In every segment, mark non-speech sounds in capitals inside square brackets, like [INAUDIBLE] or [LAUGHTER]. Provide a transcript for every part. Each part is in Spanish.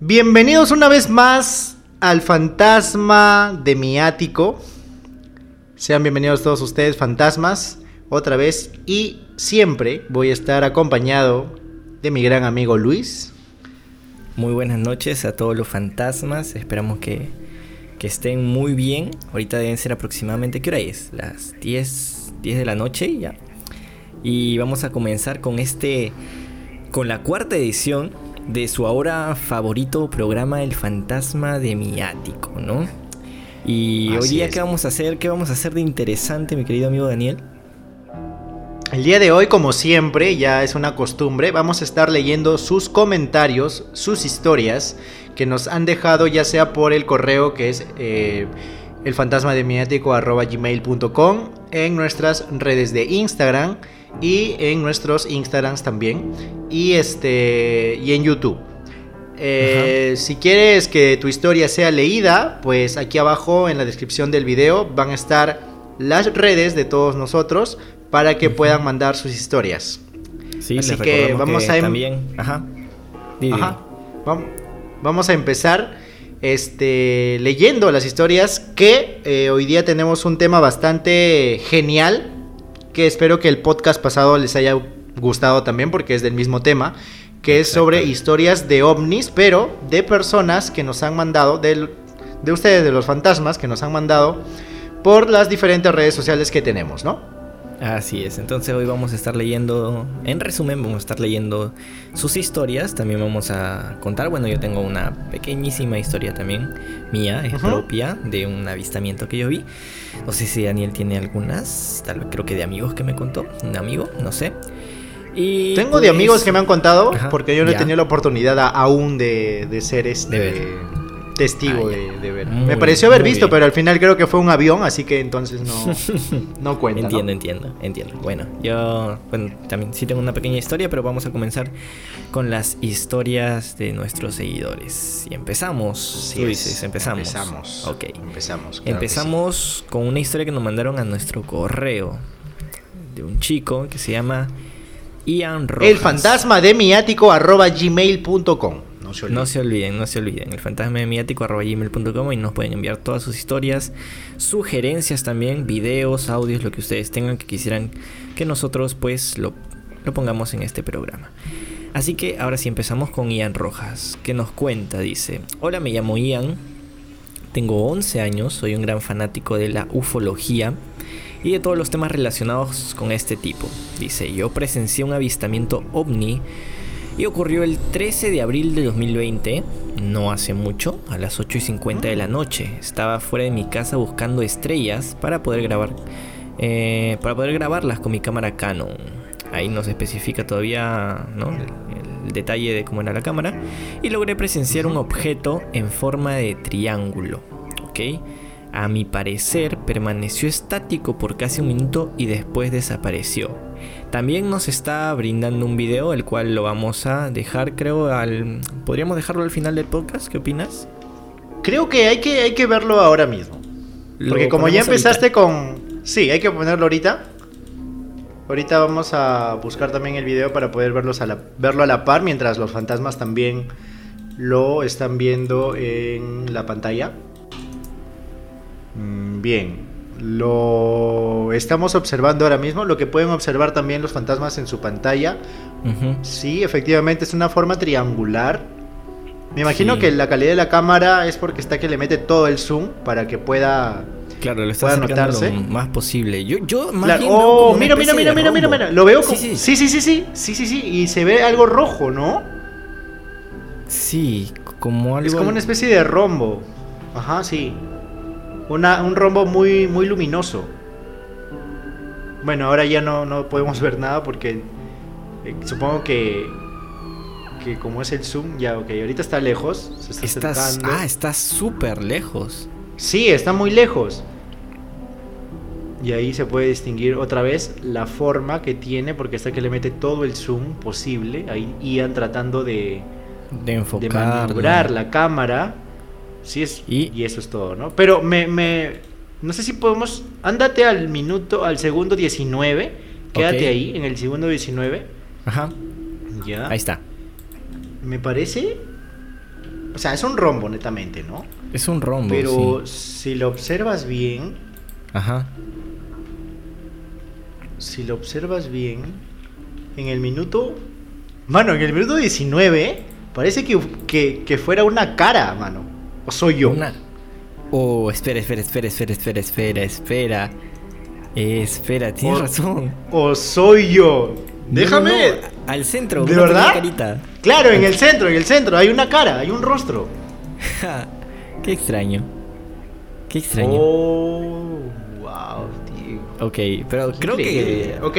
Bienvenidos una vez más al fantasma de mi ático. Sean bienvenidos todos ustedes, fantasmas, otra vez. Y siempre voy a estar acompañado de mi gran amigo Luis. Muy buenas noches a todos los fantasmas. Esperamos que, que estén muy bien. Ahorita deben ser aproximadamente, ¿qué hora es? Las 10, 10 de la noche ya. Y vamos a comenzar con este, con la cuarta edición de su ahora favorito programa El fantasma de mi ático, ¿no? Y hoy día, ¿qué vamos a hacer? ¿Qué vamos a hacer de interesante, mi querido amigo Daniel? El día de hoy, como siempre, ya es una costumbre, vamos a estar leyendo sus comentarios, sus historias que nos han dejado ya sea por el correo que es eh, gmail.com en nuestras redes de Instagram y en nuestros Instagrams también y este y en YouTube. Eh, si quieres que tu historia sea leída, pues aquí abajo en la descripción del video van a estar las redes de todos nosotros para que puedan mandar sus historias. Sí, Así que vamos a em- también, ajá. Vamos a empezar este leyendo las historias que eh, hoy día tenemos un tema bastante genial que espero que el podcast pasado les haya gustado también porque es del mismo tema, que es sobre historias de ovnis, pero de personas que nos han mandado, de, de ustedes, de los fantasmas, que nos han mandado por las diferentes redes sociales que tenemos, ¿no? Así es, entonces hoy vamos a estar leyendo, en resumen, vamos a estar leyendo sus historias, también vamos a contar, bueno, yo tengo una pequeñísima historia también mía, es propia, de un avistamiento que yo vi. No sé si Daniel tiene algunas, tal vez creo que de amigos que me contó, un amigo, no sé. Y tengo de amigos pues, que me han contado, porque yo no he tenido la oportunidad aún de, de ser este testigo ah, de, ver. me pareció haber visto, pero al final creo que fue un avión, así que entonces no, [LAUGHS] no cuenta. entiendo, entiendo, entiendo. Bueno, yo también sí tengo una pequeña historia, pero vamos a comenzar con las historias de nuestros seguidores. Y empezamos, sí, dices, empezamos. Empezamos. Ok. Empezamos. empezamos con una historia que nos mandaron a nuestro correo de un chico que se llama Ian Rojas. El fantasma de miático arroba gmail.com. No se olviden. No se olviden, El fantasma gmail.com y nos pueden enviar todas sus historias, sugerencias también, videos, audios, lo que ustedes tengan que quisieran que nosotros pues lo, lo pongamos en este programa. Así que ahora sí empezamos con Ian Rojas, que nos cuenta, dice, hola me llamo Ian, tengo 11 años, soy un gran fanático de la ufología y de todos los temas relacionados con este tipo. Dice, yo presencié un avistamiento ovni y ocurrió el 13 de abril de 2020, no hace mucho, a las 8 y 50 de la noche. Estaba fuera de mi casa buscando estrellas para poder grabar, eh, para poder grabarlas con mi cámara Canon. Ahí no se especifica todavía el, detalle de cómo era la cámara. Y logré presenciar un objeto en forma de triángulo. A mi parecer permaneció estático por casi un minuto y después desapareció. También nos está brindando un video, el cual lo vamos a dejar, creo, al... ¿Podríamos dejarlo al final del podcast? ¿Qué opinas? Creo que hay que, hay que verlo ahora mismo. Porque como ya empezaste con... Sí, hay que ponerlo ahorita. Ahorita vamos a buscar también el video para poder verlos a verlo a la par, mientras los fantasmas también lo están viendo en la pantalla. Mm, bien, lo estamos observando ahora mismo, lo que pueden observar también los fantasmas en su pantalla. Sí, efectivamente es una forma triangular. Me imagino que la calidad de la cámara es porque está que le mete todo el zoom para que pueda Claro, lo está notarse lo más posible. Yo, yo Oh, mira, mira, mira, mira, mira, mira, Lo veo sí, sí. sí, sí, sí, sí, sí, sí, sí, y se ve algo rojo, ¿no? Sí, como algo. Es como una especie de rombo. Ajá, sí un rombo muy, muy luminoso. Bueno, ahora ya no, no podemos [LAUGHS] ver nada porque eh, supongo que, que como es el zoom, ya, ok, ahorita está lejos. Se está ah, está súper lejos. Sí, está muy lejos. Y ahí se puede distinguir otra vez la forma que tiene, porque está que le mete todo el zoom posible. Ahí iban tratando de, de enfocar. De la cámara Sí es, y, eso es todo, ¿no? Pero me, me, no sé si podemos, ándate al minuto, al segundo 19, quédate ahí, en el segundo 19. Ajá. Ya. Ahí está. Me parece, O sea, es un rombo, netamente, ¿no? Es un rombo. Pero si lo observas bien. Ajá. Si lo observas bien. En el minuto. Mano, en el minuto 19. Parece que, que, fuera una cara, mano. ¿O soy yo? Una... Oh, espera, espera, espera, espera, espera, espera, espera. espera, tienes razón. ¿O soy yo? Déjame. al centro. ¿De verdad? Claro, en el centro, en el centro. Hay una cara, hay un rostro. [LAUGHS] Qué extraño. Qué extraño. Oh, wow, tío. Ok, pero creo que. Ok.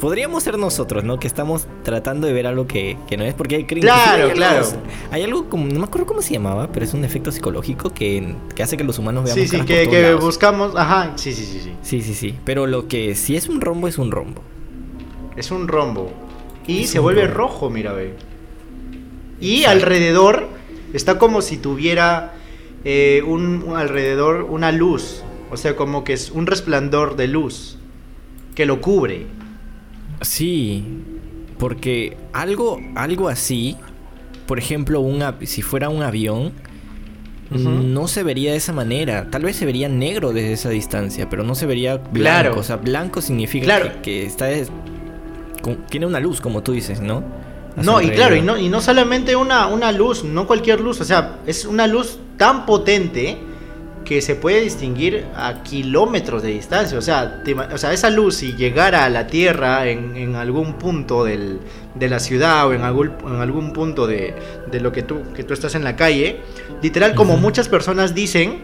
Podríamos ser nosotros, ¿no? Que estamos tratando de ver algo que, no es porque hay Claro, claro. hay algo como, no me acuerdo cómo se llamaba, pero es un efecto psicológico que, hace que los humanos veamos. Sí, sí, que, que buscamos. Ajá, sí, sí, sí, sí. Sí, sí, sí. Pero lo que si es un rombo, es un rombo. Es un rombo. Y se vuelve rojo, mira, ve. Y alrededor está como si tuviera eh, un, alrededor una luz. O sea, como que es un resplandor de luz que lo cubre. Sí, porque algo, algo así, por ejemplo, si fuera un avión, no se vería de esa manera. Tal vez se vería negro desde esa distancia, pero no se vería blanco. Claro. O sea, blanco significa que, está tiene una luz, como tú dices, ¿no? no, y claro, y no, y no solamente una, una luz, no cualquier luz, o sea, es una luz tan potente que se puede distinguir a kilómetros de distancia. O sea, o sea esa luz, si llegara a la Tierra en, algún punto del, de la ciudad o en algún, en algún punto de, de, lo que tú, que tú estás en la calle, literal, como muchas personas dicen,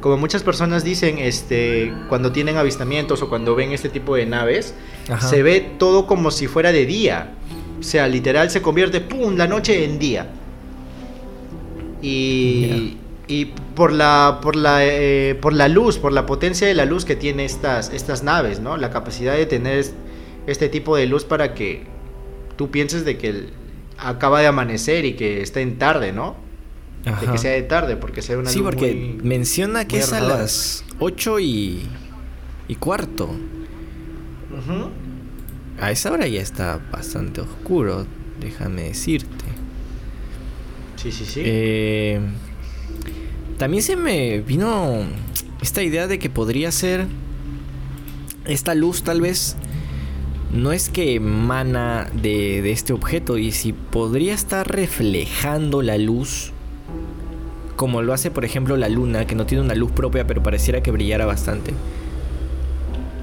como muchas personas dicen, este, cuando tienen avistamientos o cuando ven este tipo de naves, se ve todo como si fuera de día. O sea, literal se convierte, ¡pum!, la noche en día. Y, y por la, por, la, eh, por la luz, por la potencia de la luz que tiene estas, estas naves, ¿no? La capacidad de tener este tipo de luz para que tú pienses de que acaba de amanecer y que está en tarde, ¿no? De que sea de tarde, porque sea una Sí, porque menciona que es a las 8 y, y cuarto. A esa hora ya está bastante oscuro, déjame decirte. Sí, sí, sí. Eh, también se me vino esta idea de que podría ser esta luz tal vez no es que emana de, de, este objeto y si podría estar reflejando la luz como lo hace por ejemplo la luna que no tiene una luz propia pero pareciera que brillara bastante.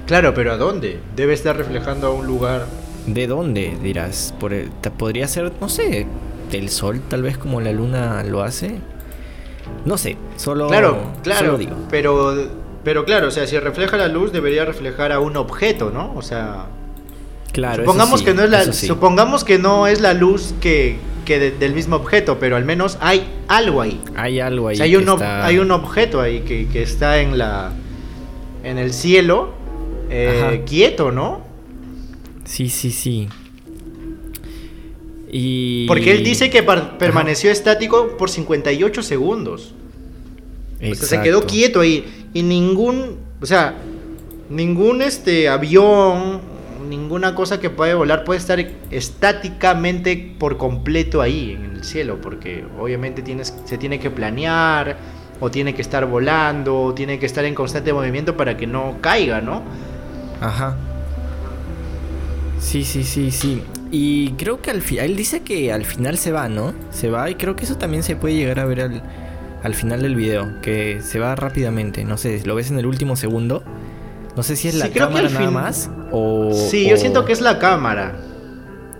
Claro, pero ¿a dónde? Debe estar reflejando a un lugar. ¿De dónde? Dirás. Por podría ser, no sé, del sol tal vez como la luna lo hace. No sé, solo. Claro, claro. digo. Pero, pero claro, o sea, si refleja la luz, debería reflejar a un objeto, ¿no? O sea. Claro, supongamos que no es la, supongamos que no es la luz que, que del mismo objeto, pero al menos hay algo ahí. Hay algo ahí. hay, un hay un objeto ahí que, que, está en la en el cielo eh, quieto, ¿no? Sí, sí, sí. Y... Porque él dice que permaneció estático por 58 segundos. O sea, se quedó quieto ahí. Y ningún, o sea, ningún este avión, ninguna cosa que pueda volar puede estar estáticamente por completo ahí en el cielo. Porque obviamente tienes, se tiene que planear, o tiene que estar volando, o tiene que estar en constante movimiento para que no caiga, ¿no? Ajá. Sí, sí, sí, sí. Y creo que al final, él dice que al final se va, ¿no? Se va y creo que eso también se puede llegar a ver al, al final del video, que se va rápidamente, no sé, lo ves en el último segundo. No sé si es la cámara nada más o... Sí, yo siento que es la cámara.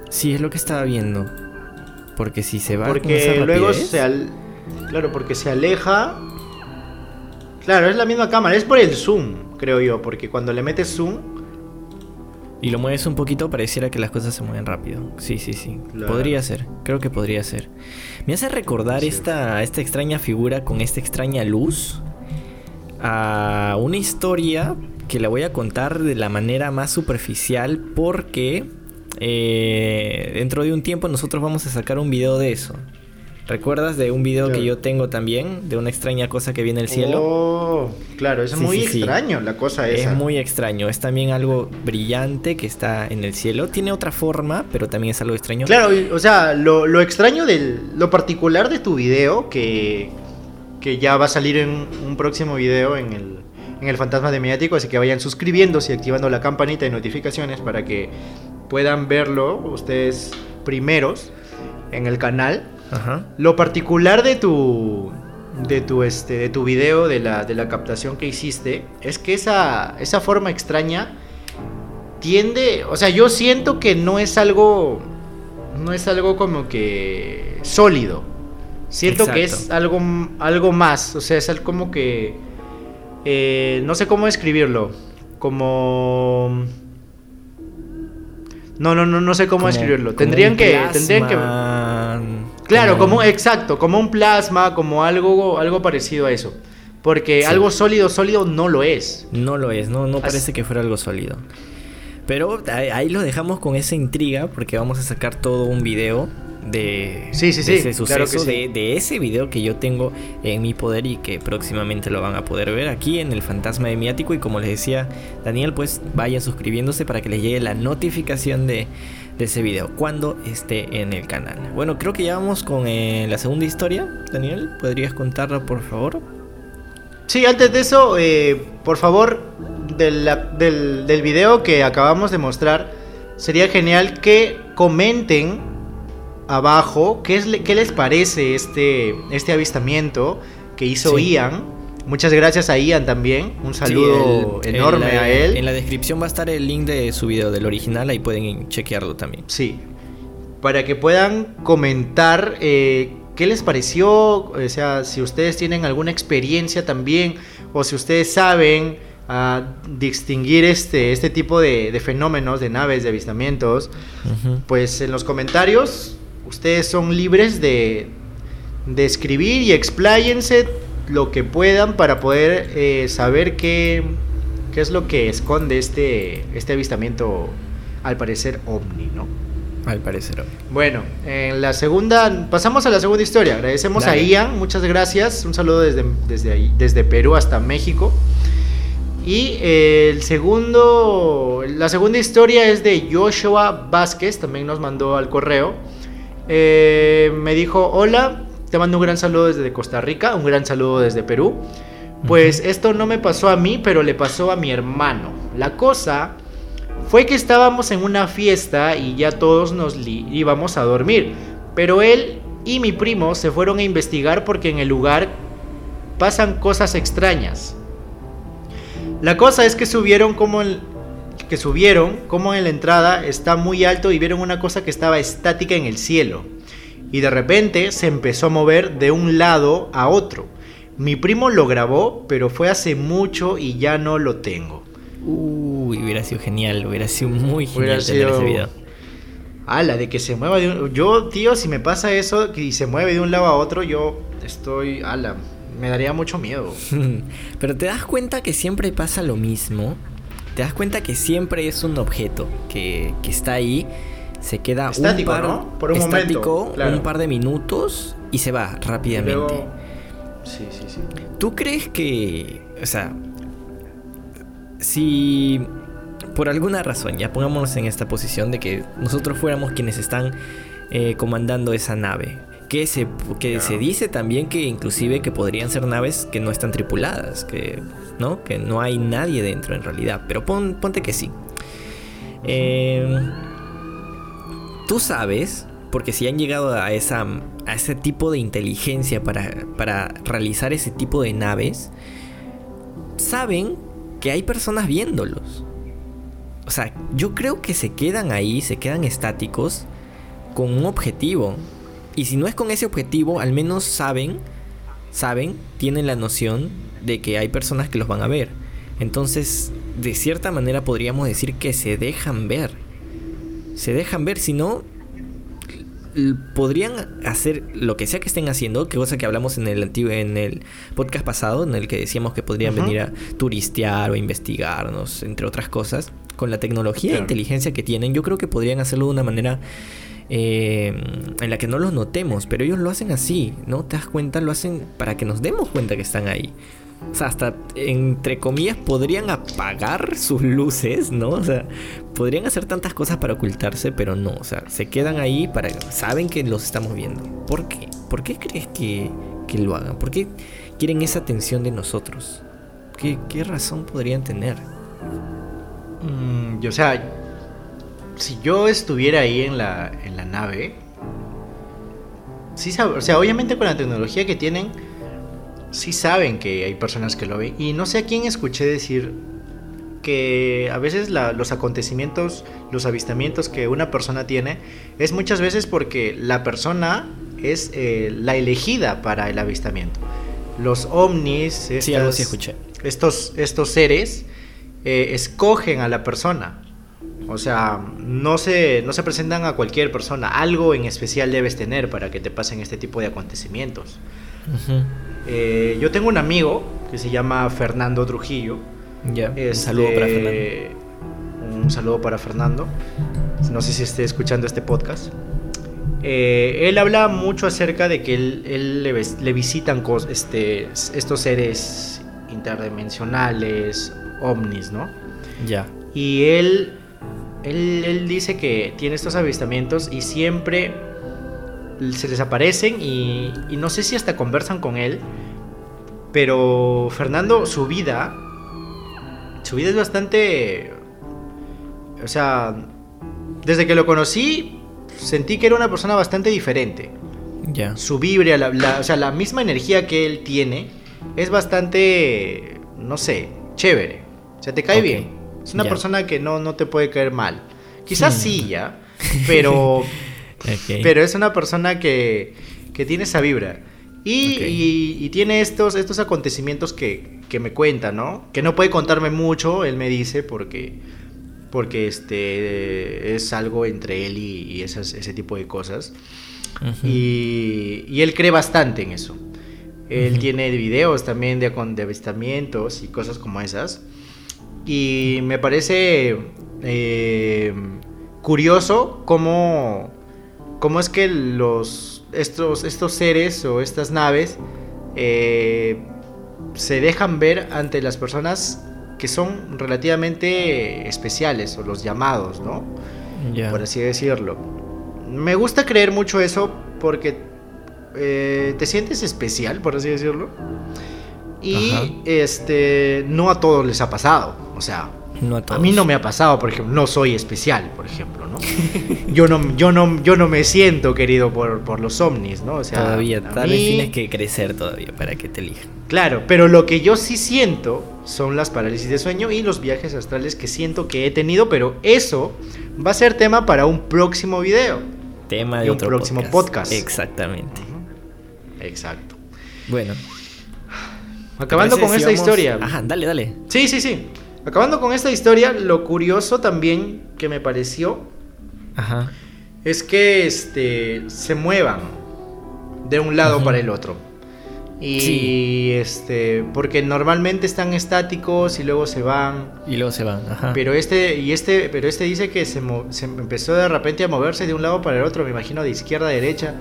Sí, es lo que estaba viendo. Porque si se va... Porque luego se... Al... Claro, porque se aleja... Claro, es la misma cámara, es por el zoom, creo yo, porque cuando le metes zoom y lo mueves un poquito, pareciera que las cosas se mueven rápido. Sí, sí, sí. Podría ser, creo que podría ser. Me hace recordar esta, esta extraña figura con esta extraña luz a una historia que la voy a contar de la manera más superficial porque eh, dentro de un tiempo nosotros vamos a sacar un video de eso. ¿Recuerdas de un video que yo tengo también de una extraña cosa que viene del cielo? Oh, claro, es Sí, muy sí, sí. extraño la cosa esa. Es muy extraño, es también algo brillante que está en el cielo. Tiene otra forma, pero también es algo extraño. Claro, o sea, lo, lo extraño del. Lo particular de tu video, que, que ya va a salir en un próximo video en el, en el Fantasma de Mediático, así que vayan suscribiéndose y activando la campanita de notificaciones para que puedan verlo ustedes primeros en el canal. Ajá. Lo particular de tu de tu este de tu video de la, de la captación que hiciste es que esa esa forma extraña tiende, o sea, yo siento que no es algo no es algo como que sólido. Siento que es algo algo más, o sea, es algo como que eh, no sé cómo describirlo, como no, no, no, no sé cómo Como- describirlo. Tendrían que, tendrían que, Claro, como exacto, como un plasma, como algo, algo parecido a eso. Porque Sí. algo sólido, sólido no lo es. No lo es, no, no parece que fuera algo sólido. Pero ahí, lo dejamos con esa intriga porque vamos a sacar todo un video de, Sí, sí, de sí, ese suceso, de, de ese video que yo tengo en mi poder y que próximamente lo van a poder ver aquí en el Fantasma de Miático. Y como les decía Daniel, pues vayan suscribiéndose para que les llegue la notificación de, de ese video cuando esté en el canal. Bueno, creo que ya vamos con eh, la segunda historia. Daniel, ¿podrías contarla por favor? Sí, antes de eso, eh, por favor, del, del video que acabamos de mostrar, sería genial que comenten abajo qué, es, qué les parece este, este avistamiento que hizo Sí. Ian. Muchas gracias a Ian también. Un saludo Sí, el- enorme en la- a él. En la descripción va a estar el link de su video del original, ahí pueden chequearlo también. Sí. Para que puedan comentar eh, qué les pareció, o sea, si ustedes tienen alguna experiencia también, o si ustedes saben ah, distinguir este, este tipo de, de fenómenos, de naves, de avistamientos, Ujú. pues en los comentarios ustedes son libres de, de escribir y expláyense lo que puedan para poder eh, saber qué, qué es lo que esconde este, este avistamiento, al parecer, ovni, ¿no? Al parecer. Bueno, en la segunda, pasamos a la segunda historia. Agradecemos Dale. a Ian, muchas gracias. Un saludo desde, desde, ahí, desde Perú hasta México. Y eh, el segundo, la segunda historia es de Joshua Vázquez, también nos mandó al correo. Eh, me dijo, hola, te mando un gran saludo desde Costa Rica, un gran saludo desde Perú. Pues esto no me pasó a mí, pero le pasó a mi hermano. La cosa fue que estábamos en una fiesta y ya todos nos íbamos a dormir. Pero él y mi primo se fueron a investigar porque en el lugar pasan cosas extrañas. La cosa es que subieron como en, que subieron como en la entrada está muy alto y vieron una cosa que estaba estática en el cielo. Y de repente se empezó a mover de un lado a otro. Mi primo lo grabó, pero fue hace mucho y ya no lo tengo. Uy, hubiera sido genial, hubiera sido muy genial Hubiera tener sido- ese video. Ala, de que se mueva de un... Yo, tío, si me pasa eso y se mueve de un lado a otro, yo estoy... Ala, me daría mucho miedo. [LAUGHS] Pero te das cuenta que siempre pasa lo mismo. Te das cuenta que siempre es un objeto que, que está ahí, se queda Estático, un par, ¿no? Por un momento, estático, claro. un par de minutos y se va rápidamente. luego- Sí, sí, sí. ¿Tú crees que, o sea, si por alguna razón, ya pongámonos en esta posición de que nosotros fuéramos quienes están eh, comandando esa nave, que se, que se dice también que inclusive que podrían ser naves que no están tripuladas, que no, que no hay nadie dentro en realidad, pero pon- ponte que sí. Eh, Tú sabes, porque si han llegado a, ese tipo de inteligencia para, para realizar ese tipo de naves, saben que hay personas viéndolos. O sea, yo creo que se quedan ahí, se quedan estáticos con un objetivo. Y si no es con ese objetivo, al menos saben, saben, tienen la noción de que hay personas que los van a ver. Entonces, de cierta manera podríamos decir que se dejan ver se dejan ver, si no podrían hacer lo que sea que estén haciendo, que cosa que hablamos en el antiguo en el podcast pasado, en el que decíamos que podrían venir a turistear o investigarnos, entre otras cosas, con la tecnología e inteligencia que tienen, yo creo que podrían hacerlo de una manera eh, en la que no los notemos, pero ellos lo hacen así, ¿no? Te das cuenta, lo hacen para que nos demos cuenta que están ahí. O sea, hasta entre comillas podrían apagar sus luces, ¿no? O sea, podrían hacer tantas cosas para ocultarse, pero no. O sea, se quedan ahí para. Saben que los estamos viendo. ¿Por qué? ¿Por qué crees que, que lo hagan? ¿Por qué quieren esa atención de nosotros? ¿Qué, qué razón podrían tener? Mm, o sea, si yo estuviera ahí en la, en la nave, sí, o sea, obviamente con la tecnología que tienen sí saben que hay personas que lo ven. Y no sé a quién escuché decir que a veces los acontecimientos, los avistamientos que una persona tiene, es muchas veces porque la persona es eh, la elegida para el avistamiento. Los ovnis, Estos, estos seres, eh, escogen a la persona. O sea, no se, no se presentan a cualquier persona. Algo en especial debes tener para que te pasen este tipo de acontecimientos. Eh, yo tengo un amigo que se llama Fernando Trujillo. Ya. un saludo para este, Fernando. Un saludo para Fernando. No sé si esté escuchando este podcast. Eh, él habla mucho acerca de que él, le, visitan este, estos seres interdimensionales, ovnis, ¿no? Ya. Y él, él, él dice que tiene estos avistamientos y siempre se desaparecen y, y no sé si hasta conversan con él. Pero Fernando, su vida, su vida es bastante... O sea, desde que lo conocí, sentí que era una persona bastante diferente. Ya. Su vibra, la, o sea, la misma energía que él tiene es bastante, no sé, chévere. O sea, te cae bien. Es una persona que no, no te puede caer mal. Quizás hmm. sí, ya, pero [LAUGHS] Pero es una persona que, tiene esa vibra. Y, tiene estos, estos acontecimientos que, me cuenta, ¿no? Que no puede contarme mucho, él me dice, porque, porque este, es algo entre él y, ese tipo de cosas. y, él cree bastante en eso. Él tiene videos también de, de avistamientos y cosas como esas. Y me parece eh, curioso cómo, cómo es que los, estos, estos seres o estas naves eh, se dejan ver ante las personas que son relativamente especiales o los llamados, ¿no? Por así decirlo. Me gusta creer mucho eso porque eh, te sientes especial, por así decirlo. Y este no a todos les ha pasado. O sea, a, mí no me ha pasado, por ejemplo, no soy especial, por ejemplo, ¿no? yo no, yo no, yo no me siento querido por, los ovnis, ¿no? O sea, todavía, tal vez tienes que crecer todavía para que te elijan. Claro, pero lo que yo sí siento son las parálisis de sueño y los viajes astrales que siento que he tenido, pero eso va a ser tema para un próximo video. Tema de, un próximo podcast. Exactamente. Exacto. Bueno. Acabando con esta historia. Ajá, dale, dale. Sí, sí, sí. Acabando con esta historia, lo curioso también que me pareció es que este, se muevan de un lado para el otro. Y este, porque normalmente están estáticos y luego se van. Y luego se van, ajá. Pero este, y este, pero este dice que se, se empezó de repente a moverse de un lado para el otro, me imagino de izquierda a derecha.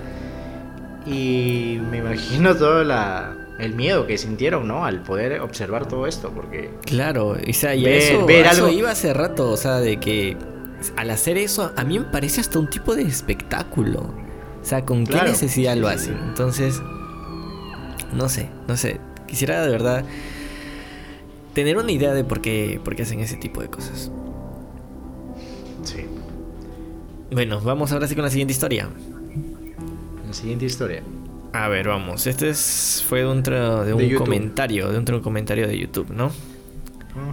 Y me imagino toda la, el miedo que sintieron, ¿no? Al poder observar todo esto, porque... Claro, o sea, y eso, ver algo... iba hace rato, o sea, de que al hacer eso, a mí me parece hasta un tipo de espectáculo. O sea, ¿con qué necesidad lo hacen? Entonces, no sé, no sé. Quisiera de verdad tener una idea de por qué, por qué hacen ese tipo de cosas. Sí. Bueno, vamos ahora sí con la siguiente historia. La siguiente historia. A ver, vamos. Este fue de un, de un comentario, de un, comentario de YouTube, ¿no?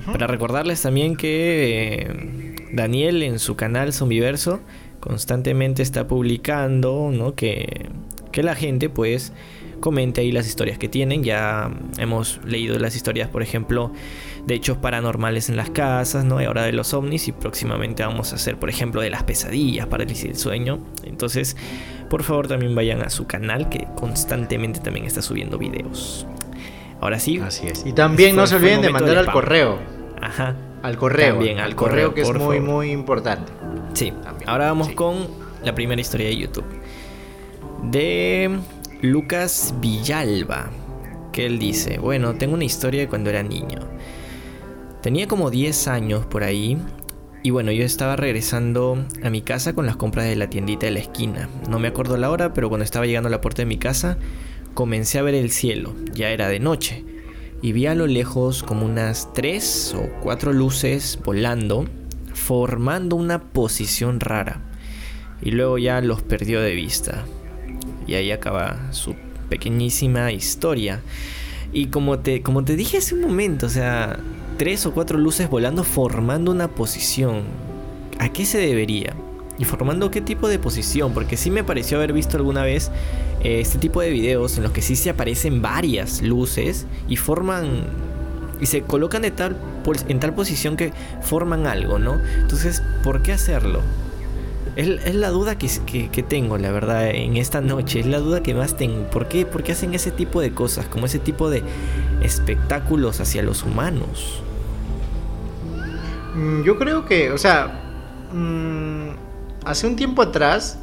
Para recordarles también que eh, Daniel en su canal Zombiverso constantemente está publicando, ¿no? Que, que la gente pues comente ahí las historias que tienen. Ya hemos leído las historias, por ejemplo, de hechos paranormales en las casas, ¿no? Y ahora de los ovnis y próximamente vamos a hacer, por ejemplo, de las pesadillas, parálisis del sueño. Entonces, por favor también vayan a su canal que constantemente también está subiendo videos. Ahora sí. Así es. Y también no se olviden de mandar al correo. Ajá. Al correo. También al, correo, que es muy, muy importante. Sí. Ahora vamos con la primera historia de YouTube. De Lucas Villalba. Que él dice, bueno, tengo una historia de cuando era niño. Tenía como 10 años por ahí. Y bueno, yo estaba regresando a mi casa con las compras de la tiendita de la esquina. No me acuerdo la hora, pero cuando estaba llegando a la puerta de mi casa, comencé a ver el cielo. Ya era de noche. Y vi a lo lejos como unas 3 o 4 luces volando, formando una posición rara. Y luego ya los perdió de vista. Y ahí acaba su pequeñísima historia. Y como te, como te dije hace un momento, o sea, tres o cuatro luces volando formando una posición. ¿A qué se debería? ¿Y formando qué tipo de posición? Porque sí me pareció haber visto alguna vez eh, este tipo de videos en los que sí se aparecen varias luces y forman y se colocan de tal, en tal posición que forman algo, ¿no? Entonces, ¿por qué hacerlo? Es, la duda que, que, tengo, la verdad, en esta noche. Es la duda que más tengo. ¿Por qué? ¿Por qué hacen ese tipo de cosas? Como ese tipo de espectáculos hacia los humanos. Mm, yo creo que, o sea, mm, hace un tiempo atrás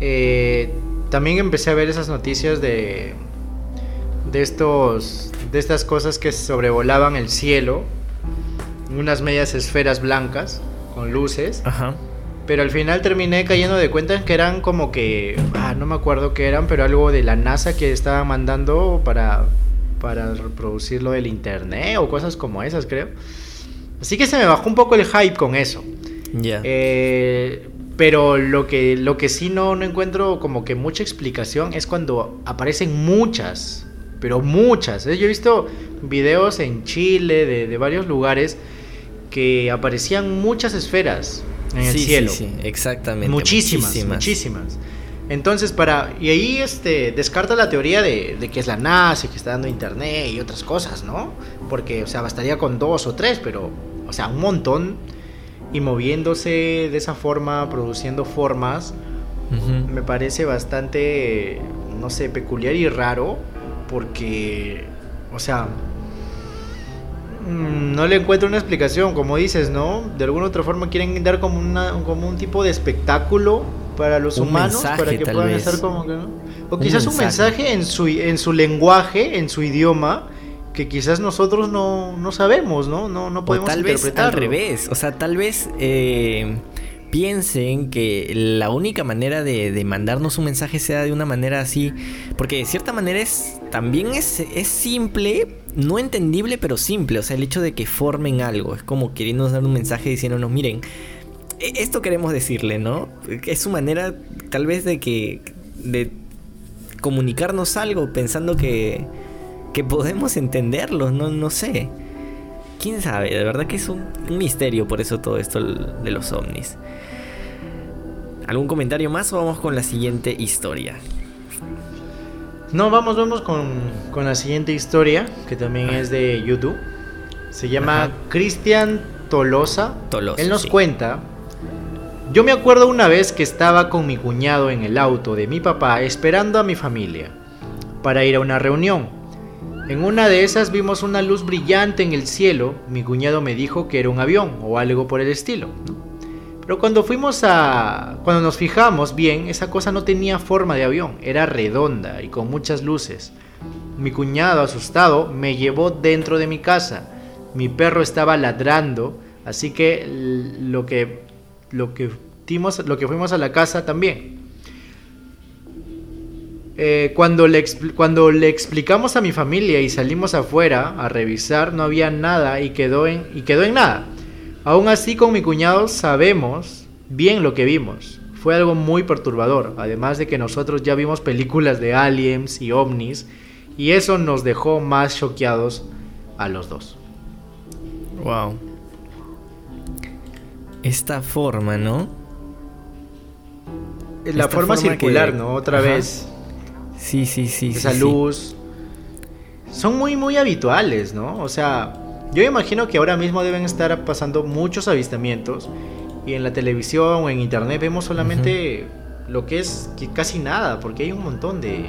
eh, también empecé a ver esas noticias de, de estos, de estas cosas que sobrevolaban el cielo, unas medias esferas blancas con luces. Ajá. Pero al final terminé cayendo de cuenta que eran como que, ah, no me acuerdo qué eran, pero algo de la NASA que estaban mandando para, para reproducir lo del internet o cosas como esas, creo. Así que se me bajó un poco el hype con eso. Ya. Eh, pero lo que, lo que sí no, no encuentro como que mucha explicación es cuando aparecen muchas, pero muchas. ¿eh? Yo he visto videos en Chile, de, de varios lugares, que aparecían muchas esferas en el cielo. Sí, sí, exactamente. Muchísimas, muchísimas, Entonces, para. Y ahí este, descarta la teoría de, que es la NASA, que está dando internet y otras cosas, ¿no? Porque, o sea, bastaría con dos o tres, pero, o sea, un montón. Y moviéndose de esa forma, produciendo formas, me parece bastante, no sé, peculiar y raro. Porque, o sea, Mm, no le encuentro una explicación, como dices, ¿no? De alguna otra forma quieren dar como, una, como un tipo de espectáculo para los humanos, para que puedan estar como que, ¿no? O quizás un mensaje en su, en su lenguaje, en su idioma, que quizás nosotros no, no sabemos, ¿no? No, no podemos tal Vez al revés, o sea, tal vez eh, piensen que la única manera de, mandarnos un mensaje sea de una manera así, porque de cierta manera es también es, es simple, no entendible, pero simple. O sea, el hecho de que formen algo. Es como queriendo dar un mensaje diciéndonos, miren, e-, esto queremos decirle, ¿no? Es su manera tal vez de que... de comunicarnos algo pensando que, que podemos entenderlo, no, no sé. ¿Quién sabe? De verdad que es un, misterio por eso todo esto de los ovnis. ¿Algún comentario más o vamos con la siguiente historia? No, vamos, vamos con, con la siguiente historia, que también es de YouTube. Se llama Cristian Tolosa. Tolosa. Él nos cuenta. Yo me acuerdo una vez que estaba con mi cuñado en el auto de mi papá esperando a mi familia para ir a una reunión. En una de esas vimos una luz brillante en el cielo. Mi cuñado me dijo que era un avión o algo por el estilo. Pero cuando fuimos a... Cuando nos fijamos bien, esa cosa no tenía forma de avión, era redonda y con muchas luces. Mi cuñado, asustado, me llevó dentro de mi casa. Mi perro estaba ladrando, así que lo que, lo que, lo que fuimos a la casa también. Eh, cuando, le, cuando le explicamos a mi familia y salimos afuera a revisar, no había nada y quedó en, y quedó en nada. Aún así, con mi cuñado sabemos bien lo que vimos. Fue algo muy perturbador, además de que nosotros ya vimos películas de aliens y ovnis, y eso nos dejó más choqueados a los dos. Wow. Esta forma, ¿no? La forma, circular, ¿no? Otra vez. Sí, sí, sí. Esa luz. Son muy, muy habituales, ¿no? O sea, yo imagino que ahora mismo deben estar pasando muchos avistamientos y en la televisión o en internet vemos solamente lo que es casi nada, porque hay un montón de...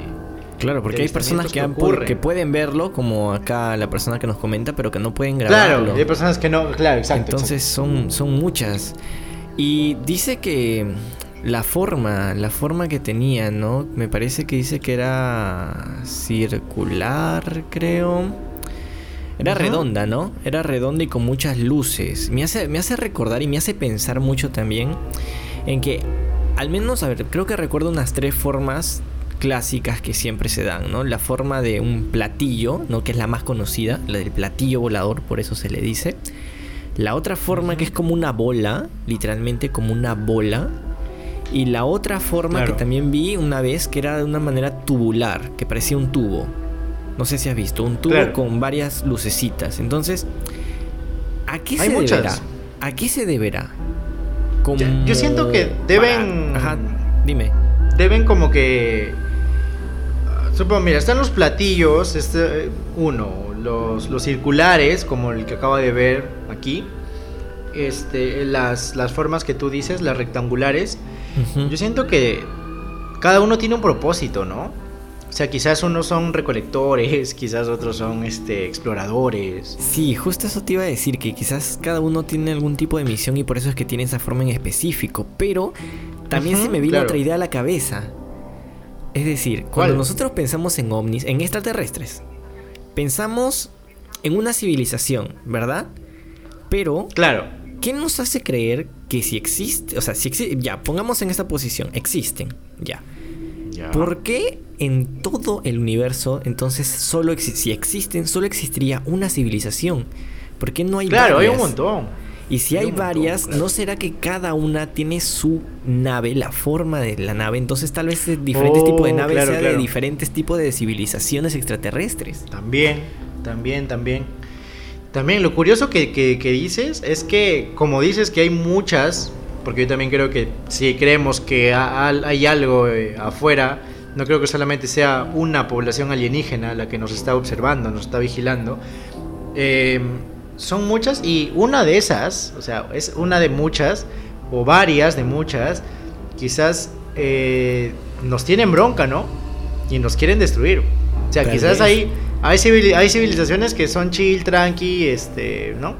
Claro, porque hay personas que, que, pueden verlo, como acá la persona que nos comenta, pero que no pueden grabarlo. Claro, hay personas que no, claro, exacto. Entonces Son, son muchas. Y dice que la forma, la forma que tenía, ¿no? Me parece que dice que era circular, creo. Era redonda, ¿no? Era redonda y con muchas luces. Me hace, me hace recordar y me hace pensar mucho también en que, al menos, a ver, creo que recuerdo unas tres formas clásicas que siempre se dan, ¿no? La forma de un platillo, ¿no? Que es la más conocida, la del platillo volador, por eso se le dice. La otra forma que es como una bola, literalmente como una bola. Y la otra forma que también vi una vez que era de una manera tubular, que parecía un tubo. No sé si has visto, un tubo con varias lucecitas. Entonces, ¿a qué se deberá? ¿A qué se deberá? Yo siento que deben. Ajá, dime. Deben como que. Supongo, mira, están los platillos, este, uno, los, los circulares, como el que acaba de ver aquí, este, las, las formas que tú dices, las rectangulares, yo siento que cada uno tiene un propósito, ¿no? O sea, quizás unos son recolectores, [LAUGHS] quizás otros son este, exploradores. Sí, justo eso te iba a decir, que quizás cada uno tiene algún tipo de misión y por eso es que tiene esa forma en específico. Pero también se me vino otra idea a la cabeza. Es decir, cuando nosotros pensamos en ovnis, en extraterrestres, pensamos en una civilización, ¿verdad? Pero, claro. ¿Qué nos hace creer que si existe, o sea, si existe, ya, pongamos en esta posición, existen, ya. ¿Por qué en todo el universo, entonces, solo si existen, solo existiría una civilización? ¿Por qué no hay Claro, hay un montón. Y si hay, varias, ¿no será que cada una tiene su nave, la forma de la nave? Entonces tal vez diferentes tipos de oh, naves sea de diferentes tipos de civilizaciones extraterrestres. También, también, también. También lo curioso que, que, dices es que, como dices que hay muchas, porque yo también creo que si creemos que hay algo eh, afuera, no creo que solamente sea una población alienígena la que nos está observando, nos está vigilando. Eh, son muchas y una de esas, o sea, es una de muchas, o varias de muchas, quizás eh, nos tienen bronca, ¿no? Y nos quieren destruir. O sea, quizás hay, civilizaciones que son chill, tranqui, este, ¿no?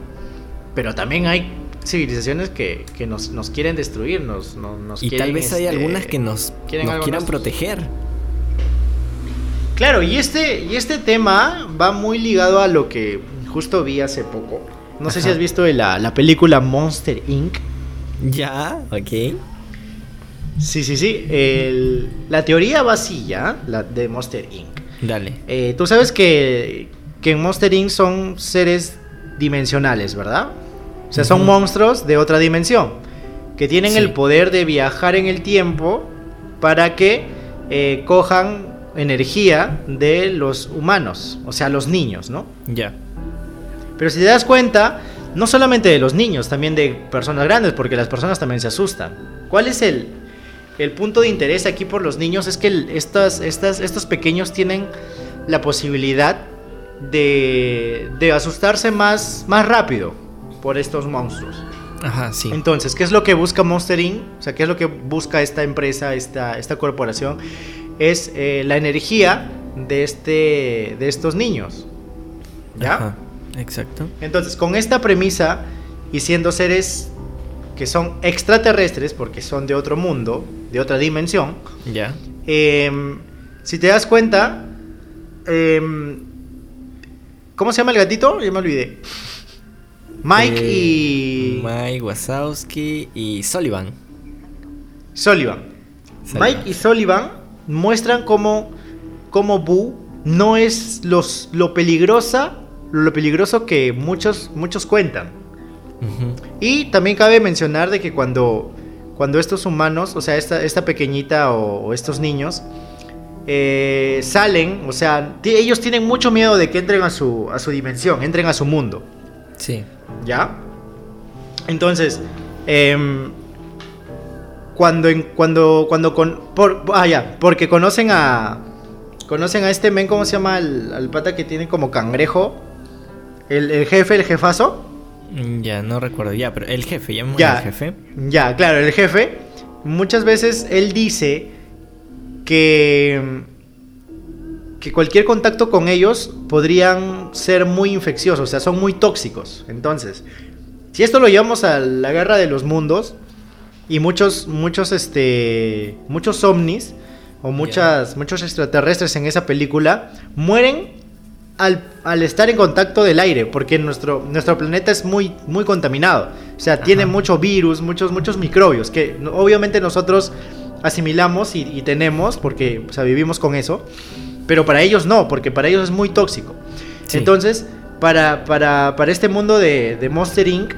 Pero también hay civilizaciones que, que nos, nos, quieren destruir, nos, nos y tal vez hay este, algunas que nos, nos quieran proteger. Claro, y este, y este tema va muy ligado a lo que justo vi hace poco. No sé si has visto la, la película Monster Inc. Ya, ok. Sí, sí, sí. la teoría va así, ¿ya? La de Monster Inc. Dale. Eh, Tú sabes que, que en Monster Inc. son seres dimensionales, ¿verdad? O sea, son monstruos de otra dimensión. Que tienen el poder de viajar en el tiempo para que eh, cojan energía de los humanos, o sea, los niños, ¿no? Ya. Pero si te das cuenta, no solamente de los niños, también de personas grandes, porque las personas también se asustan. ¿Cuál es el, el punto de interés aquí por los niños? Es que estas, estas, estos pequeños tienen la posibilidad de, de asustarse más, más rápido por estos monstruos. Ajá, sí. Entonces, ¿qué es lo que busca Monster Inc? O sea, ¿qué es lo que busca esta empresa, esta, esta corporación? Es eh, la energía de, este, de estos niños. ¿Ya? Ajá. Exacto. Entonces, con esta premisa y siendo seres que son extraterrestres, porque son de otro mundo, de otra dimensión, ya. Em, si te das cuenta, em, ¿cómo se llama el gatito? Ya me olvidé. Mike eh, y. Mike Wazowski y Sullivan. Sullivan. Mike y Sullivan muestran cómo, cómo Boo no es los, lo peligrosa lo peligroso que muchos, muchos cuentan. Y también cabe mencionar de que cuando, cuando estos humanos, o sea, esta, esta pequeñita o, estos niños, eh, salen, o sea, ellos tienen mucho miedo de que entren a su, a su dimensión, entren a su mundo. Sí. ¿Ya? Entonces, em, cuando, cuando, cuando, con, por, ah, ya, porque conocen a, conocen a este men, ¿cómo se llama? al pata que tiene como cangrejo. El, jefe, el jefazo. Mm, ya, no recuerdo. Ya, pero el jefe, ya, el jefe. Ya, claro, el jefe. Muchas veces él dice que. que cualquier contacto con ellos podrían ser muy infecciosos, o sea, son muy tóxicos. Entonces, si esto lo llevamos a la guerra de los mundos, y muchos, muchos, este, muchos ovnis o muchas, muchos extraterrestres en esa película mueren al, estar en contacto del aire, porque nuestro, nuestro planeta es muy, muy contaminado. O sea, tiene mucho virus, muchos, muchos microbios, que obviamente nosotros asimilamos y, tenemos, porque o sea, vivimos con eso, pero para ellos no, porque para ellos es muy tóxico. Entonces, para, para, para, este mundo de, de Monster Inc.,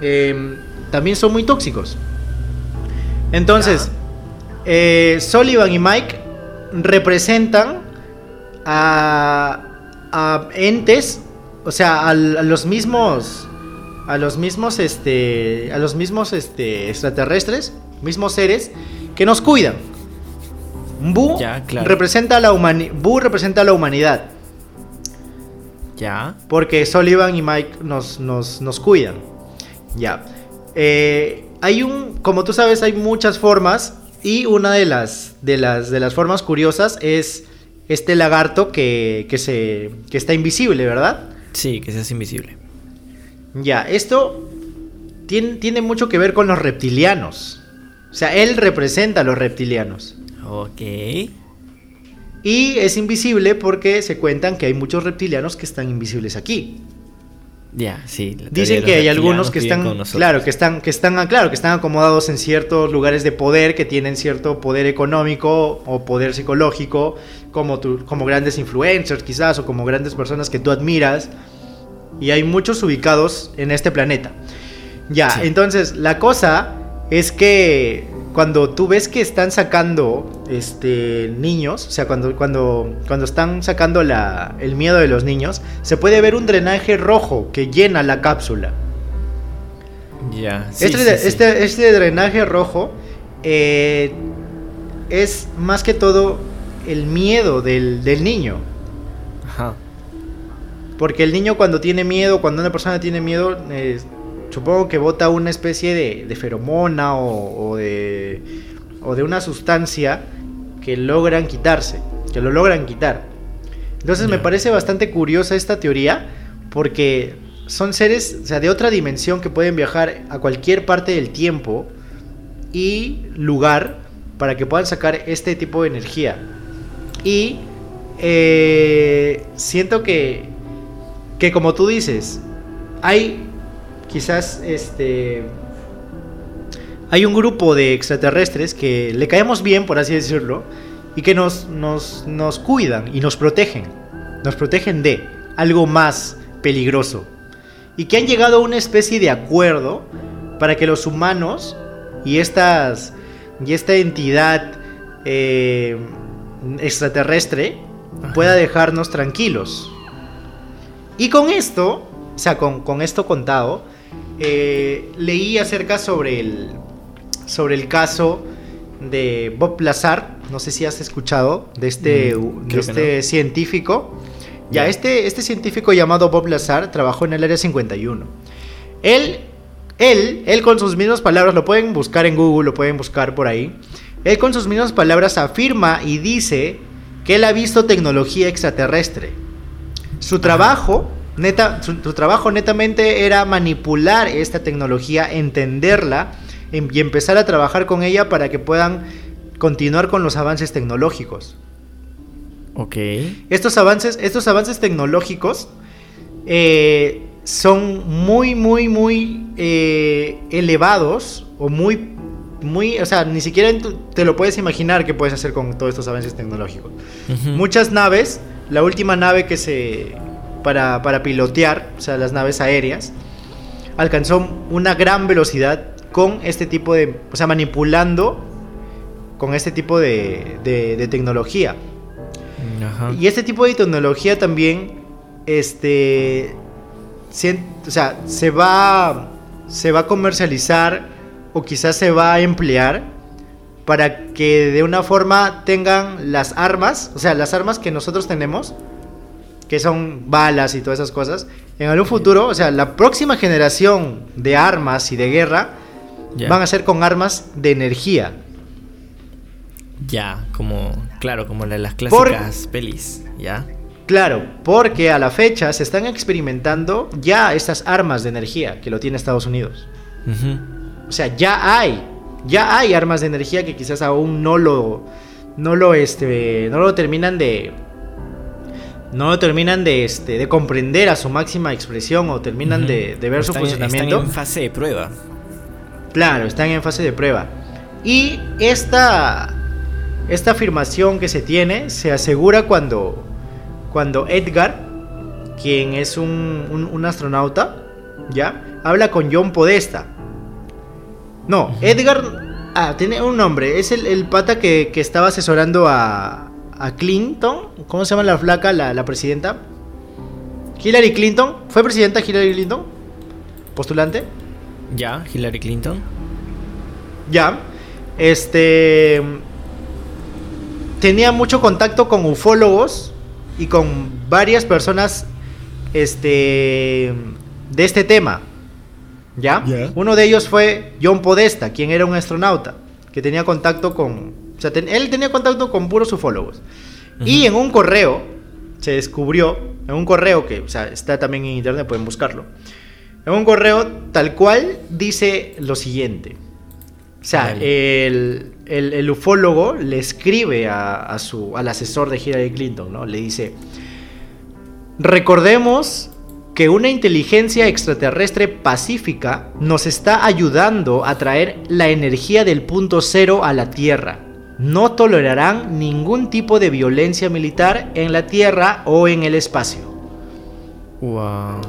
em, también son muy tóxicos. Entonces, eh, Sullivan y Mike representan a, a entes, o sea, a, los mismos, a los mismos, este, a los mismos, este, extraterrestres, mismos seres que nos cuidan. Bu representa a la Bu representa a la humanidad. Ya. Porque Sullivan y Mike nos, nos, nos cuidan. Ya. Eh, hay un, como tú sabes, hay muchas formas y una de las, de las, de las formas curiosas es este lagarto que, que, se, que está invisible, ¿verdad? Sí, que se hace invisible. Ya, esto tiene, tiene mucho que ver con los reptilianos. O sea, él representa a los reptilianos. Ok. Y es invisible porque se cuentan que hay muchos reptilianos que están invisibles aquí. Ya, sí. Dicen que hay algunos que están, claro, que están, que están, ah, claro, que están acomodados en ciertos lugares de poder, que tienen cierto poder económico o poder psicológico, como, como grandes influencers quizás o como grandes personas que tú admiras. Y hay muchos ubicados en este planeta. Ya, entonces la cosa es que cuando tú ves que están sacando este, niños, o sea, cuando, cuando, cuando están sacando la, el miedo de los niños, se puede ver un drenaje rojo que llena la cápsula. Ya. este, este, este, drenaje rojo eh, es más que todo el miedo del, del niño. Ajá. Porque el niño cuando tiene miedo, cuando una persona tiene miedo, supongo que bota una especie de, feromona o, de, o de una sustancia que logran quitarse, que lo logran quitar. Entonces me parece bastante curiosa esta teoría porque son seres o sea, de otra dimensión que pueden viajar a cualquier parte del tiempo y lugar para que puedan sacar este tipo de energía. Y eh, siento que, que como tú dices, hay quizás este hay un grupo de extraterrestres que le caemos bien, por así decirlo, y que nos, nos, nos cuidan y nos protegen. Nos protegen de algo más peligroso. Y que han llegado a una especie de acuerdo para que los humanos y, estas, y esta entidad eh, extraterrestre pueda dejarnos tranquilos. Y con esto, o sea, con, con esto contado, eh, leí acerca sobre el, sobre el caso de Bob Lazar, no sé si has escuchado, de este, mm, este científico. Ya, este, este científico llamado Bob Lazar trabajó en el Área 51. Él, él, él con sus mismas palabras, lo pueden buscar en Google, lo pueden buscar por ahí. Él con sus mismas palabras afirma y dice que él ha visto tecnología extraterrestre. Su trabajo Neta, su, trabajo netamente era manipular esta tecnología, entenderla em, y empezar a trabajar con ella para que puedan continuar con los avances tecnológicos. Ok. Estos avances, estos avances tecnológicos eh, son muy, muy, muy eh, elevados o muy, muy, o sea, ni siquiera te lo puedes imaginar que puedes hacer con todos estos avances tecnológicos. Muchas naves, la última nave que se, para, para pilotear, o sea, las naves aéreas, alcanzó una gran velocidad con este tipo de, o sea, manipulando con este tipo de, de, tecnología. Y este tipo de tecnología también, este, o sea, se va, se va a comercializar o quizás se va a emplear para que de una forma tengan las armas, o sea, las armas que nosotros tenemos, que son balas y todas esas cosas, en algún futuro, o sea, la próxima generación de armas y de guerra van a ser con armas de energía. Ya, como, claro, como las clásicas pelis, ¿ya? Claro, porque a la fecha se están experimentando ya estas armas de energía que lo tiene Estados Unidos. O sea, ya hay Ya hay armas de energía que quizás aún no lo, no lo, este, no lo terminan de, no lo terminan de, este, de comprender a su máxima expresión o terminan de, ver su funcionamiento. Están en fase de prueba. Claro, están en fase de prueba. Y esta, esta afirmación que se tiene se asegura cuando, cuando Edgar, quien es un, un, astronauta, ¿ya? Habla con John Podesta. No, Edgar ah, tiene un nombre. Es el, pata que, que, estaba asesorando a, a Clinton. ¿Cómo se llama la flaca, la, la presidenta? Hillary Clinton. ¿Fue presidenta Hillary Clinton? ¿Postulante? Ya, Hillary Clinton. Ya. Este. Tenía mucho contacto con ufólogos y con varias personas. Este. De este tema. ¿Ya? Uno de ellos fue John Podesta, quien era un astronauta. Que tenía contacto con o sea, él tenía contacto con puros ufólogos. Y en un correo se descubrió, en un correo que o sea, está también en internet, pueden buscarlo. En un correo tal cual dice lo siguiente. O sea, el, el, ufólogo le escribe a, su, al asesor de Hillary Clinton, ¿no? Le dice, recordemos que una inteligencia extraterrestre pacífica nos está ayudando a traer la energía del punto cero a la Tierra no tolerarán ningún tipo de violencia militar en la Tierra o en el espacio. Wow.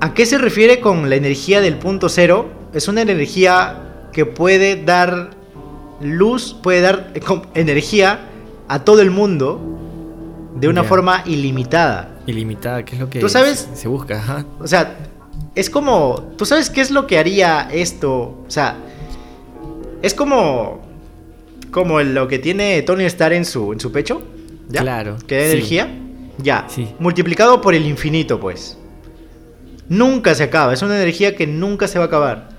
¿A qué se refiere con la energía del punto cero? Es una energía que puede dar luz, puede dar energía a todo el mundo de una forma ilimitada. Ilimitada, ¿qué es lo que ¿Tú sabes? se busca? O sea, es como, ¿tú sabes qué es lo que haría esto? O sea, es como. Como lo que tiene Tony Stark en su, en su pecho. ¿Ya? Claro. Que da energía. Ya. Sí. Multiplicado por el infinito, pues. Nunca se acaba. Es una energía que nunca se va a acabar.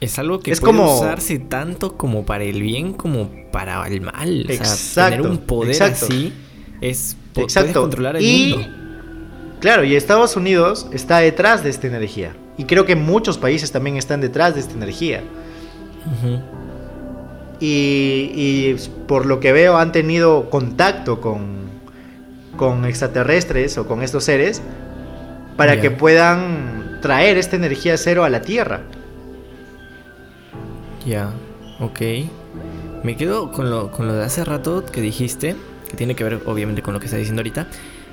Es algo que puede usarse tanto como para el bien como para el mal. exacto, tener un poder así es exacto. controlar el y, mundo. Claro, y Estados Unidos está detrás de esta energía. Y creo que muchos países también están detrás de esta energía. Y, por lo que veo han tenido contacto con, con extraterrestres o con estos seres para que puedan traer esta energía cero a la Tierra. Ya, ok. Me quedo con lo, con lo de hace rato que dijiste, que tiene que ver obviamente con lo que está diciendo ahorita,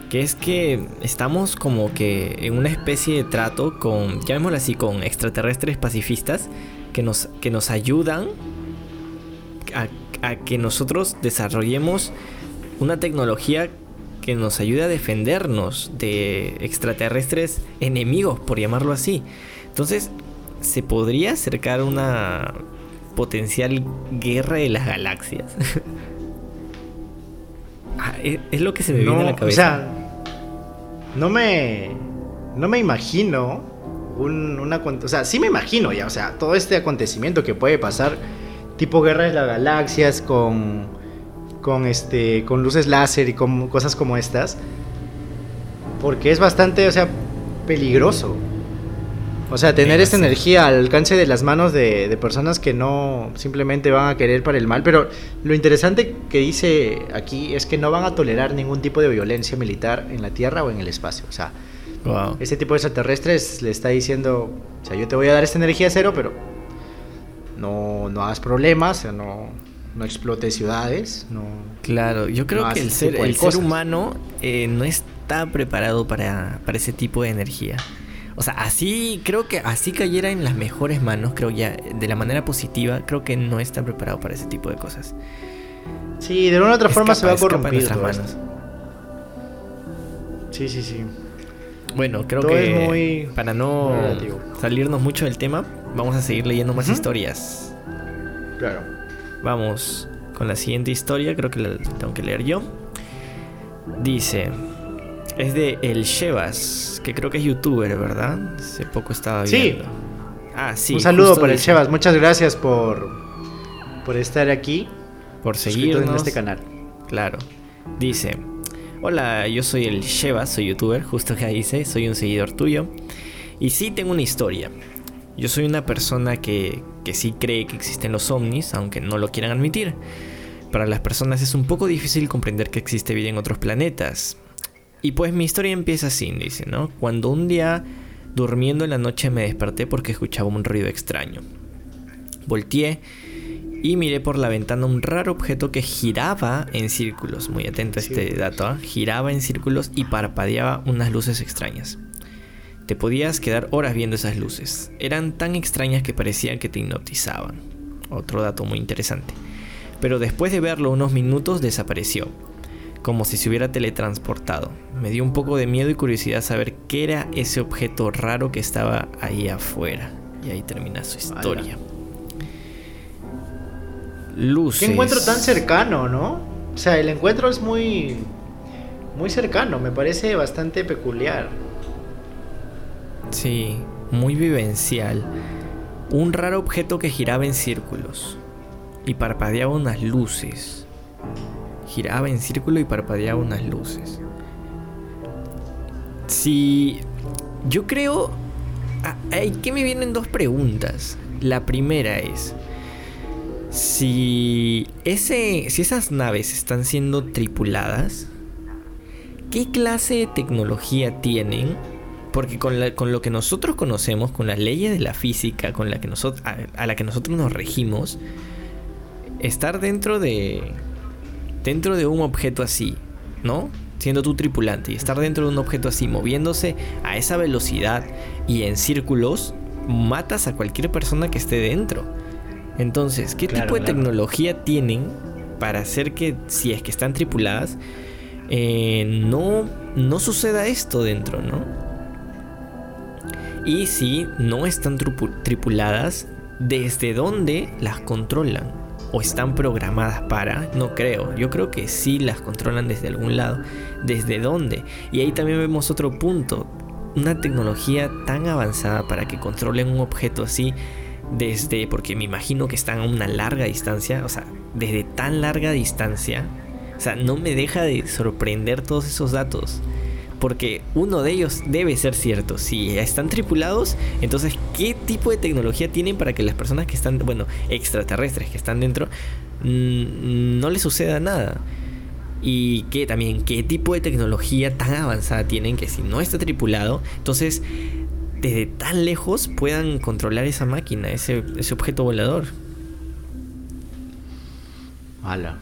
que es que estamos como que en una especie de trato con, llamémoslo así, con extraterrestres pacifistas que nos, que nos ayudan a, que nosotros desarrollemos una tecnología que nos ayude a defendernos de extraterrestres enemigos, por llamarlo así. Entonces, ¿se podría acercar una potencial guerra de las galaxias? [LAUGHS] Ah, es, lo que se me viene a la cabeza. O sea, no me. No me imagino un, una. O sea, sí me imagino ya. O sea, todo este acontecimiento que puede pasar tipo Guerra de las Galaxias con con este con luces láser y con cosas como estas porque es bastante o sea peligroso. O sea tener esta energía al alcance de las manos de, personas que no simplemente van a querer para el mal. Pero lo interesante que dice aquí es que no van a tolerar ningún tipo de violencia militar en la tierra o en el espacio. O sea este tipo de extraterrestres le está diciendo o sea yo te voy a dar esta energía cero pero no, no hagas problemas, no, no explotes ciudades. No, claro, yo creo que el, ser, el ser humano eh, no está preparado para, para ese tipo de energía. O sea, así creo que así cayera en las mejores manos, creo ya, de la manera positiva, creo que no está preparado para ese tipo de cosas. Sí, de una u otra forma se va a corromper. manos. Sí, sí, sí. Bueno, creo que para no salirnos mucho del tema, vamos a seguir leyendo más historias. Claro. Vamos con la siguiente historia, creo que la tengo que leer yo. Dice, es de El Shevas, que creo que es youtuber, ¿verdad? Hace poco estaba viendo. Sí. Ah, sí. Un saludo para el Shevas, muchas gracias por, por estar aquí. Por seguirnos en este canal. Claro. Dice, hola, yo soy el Shevas, soy youtuber, justo que dice, soy un seguidor tuyo. Y sí tengo una historia. Yo soy una persona que, que sí cree que existen los ovnis, aunque no lo quieran admitir. Para las personas es un poco difícil comprender que existe vida en otros planetas. Y pues mi historia empieza así, dice, ¿no? Cuando un día, durmiendo en la noche, me desperté porque escuchaba un ruido extraño. Volteé y miré por la ventana un raro objeto que giraba en círculos. Muy atento a este dato, ¿eh? giraba en círculos y parpadeaba unas luces extrañas. Te podías quedar horas viendo esas luces. Eran tan extrañas que parecían que te hipnotizaban. Otro dato muy interesante. Pero después de verlo unos minutos desapareció, como si se hubiera teletransportado. Me dio un poco de miedo y curiosidad saber qué era ese objeto raro que estaba ahí afuera. Y ahí termina su historia. Luces. Qué encuentro tan cercano, ¿no? O sea, el encuentro es muy muy cercano, me parece bastante peculiar. Sí, muy vivencial. Un raro objeto que giraba en círculos y parpadeaba unas luces. Giraba en círculo y parpadeaba unas luces. Si yo creo... Hay que me vienen dos preguntas. La primera es, si, ese, si esas naves están siendo tripuladas, ¿qué clase de tecnología tienen porque con, lo que nosotros conocemos, con las leyes de la física, con la que nosotros, a, la que nosotros nos regimos, estar dentro de dentro de un objeto así, ¿no? Siendo tu tripulante y estar dentro de un objeto así, moviéndose a esa velocidad y en círculos, matas a cualquier persona que esté dentro. Entonces, ¿qué tipo de tecnología tienen para hacer que, si es que están tripuladas, eh, no, no suceda esto dentro, ¿no? Y si no están tripuladas, ¿desde dónde las controlan? ¿O están programadas para? No creo. Yo creo que sí las controlan desde algún lado. ¿Desde dónde? Y ahí también vemos otro punto. Una tecnología tan avanzada para que controlen un objeto así desde, porque me imagino que están a una larga distancia, o sea, desde tan larga distancia, o sea, no me deja de sorprender todos esos datos porque uno de ellos debe ser cierto. Si están tripulados, entonces, ¿qué tipo de tecnología tienen para que las personas que están, bueno, extraterrestres que están dentro, mm, no les suceda nada? Y que también, ¿qué tipo de tecnología tan avanzada tienen que si no está tripulado, entonces desde tan lejos puedan controlar esa máquina, ese, objeto volador? Hala.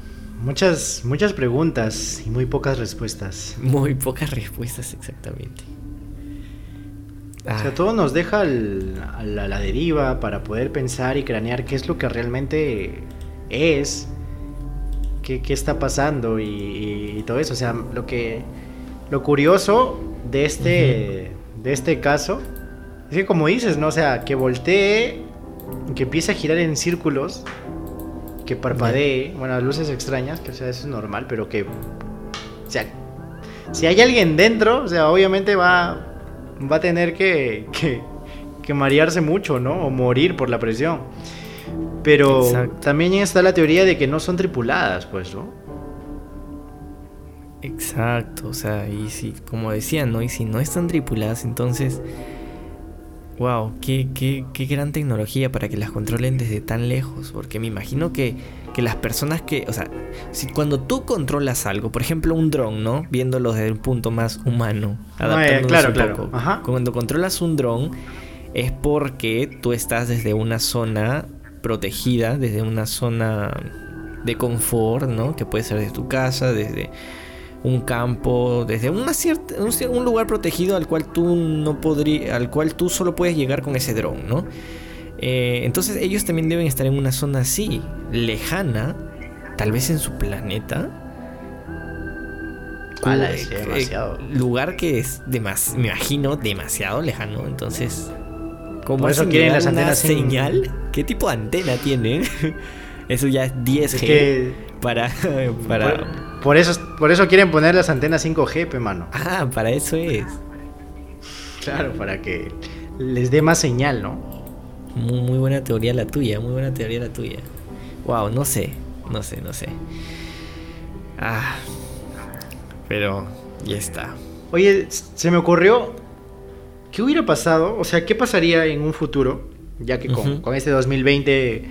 Muchas, muchas preguntas y muy pocas respuestas. Muy pocas respuestas, exactamente. O sea, ah. todo nos deja a, la, deriva para poder pensar y cranear qué es lo que realmente es, qué, está pasando y, todo eso. O sea, lo que lo curioso de este, de este caso es que como dices, ¿no? O sea, que voltee, que empiece a girar en círculos que parpadee, bueno, luces extrañas, que o sea, eso es normal, pero que, o sea, si hay alguien dentro, o sea, obviamente va, va a tener que, que, marearse mucho, ¿no? O morir por la presión. Pero también está la teoría de que no son tripuladas, pues, ¿no? Exacto, o sea, y si, como decía, ¿no? Y si no están tripuladas, entonces Wow, qué, qué, qué, gran tecnología para que las controlen desde tan lejos. Porque me imagino que, que las personas que. O sea, si cuando tú controlas algo, por ejemplo un dron, ¿no? Viéndolo desde un punto más humano, ah, adaptándonos claro, un claro. Ajá. Cuando controlas un dron, es porque tú estás desde una zona protegida, desde una zona de confort, ¿no? Que puede ser desde tu casa, desde un campo, desde una cierta, un, lugar protegido al cual tú no podría, al cual tú solo puedes llegar con ese dron, ¿no? Eh, entonces ellos también deben estar en una zona así, lejana, tal vez en su planeta. es eh, demasiado. lugar que es demasiado, me imagino, demasiado lejano. Entonces, ¿cómo eso quieren las antenas señal? ¿Qué tipo de antena tienen? [LAUGHS] eso ya es 10G para, [LAUGHS] para por eso, por eso quieren poner las antenas 5G, pe mano. Ah, para eso es. Claro, para que les dé más señal, ¿no? Muy, buena teoría la tuya, muy buena teoría la tuya. Wow, no sé, no sé, no sé. Ah, pero ya está. Oye, se me ocurrió, ¿qué hubiera pasado? O sea, ¿qué pasaría en un futuro ya que con, con este 2020,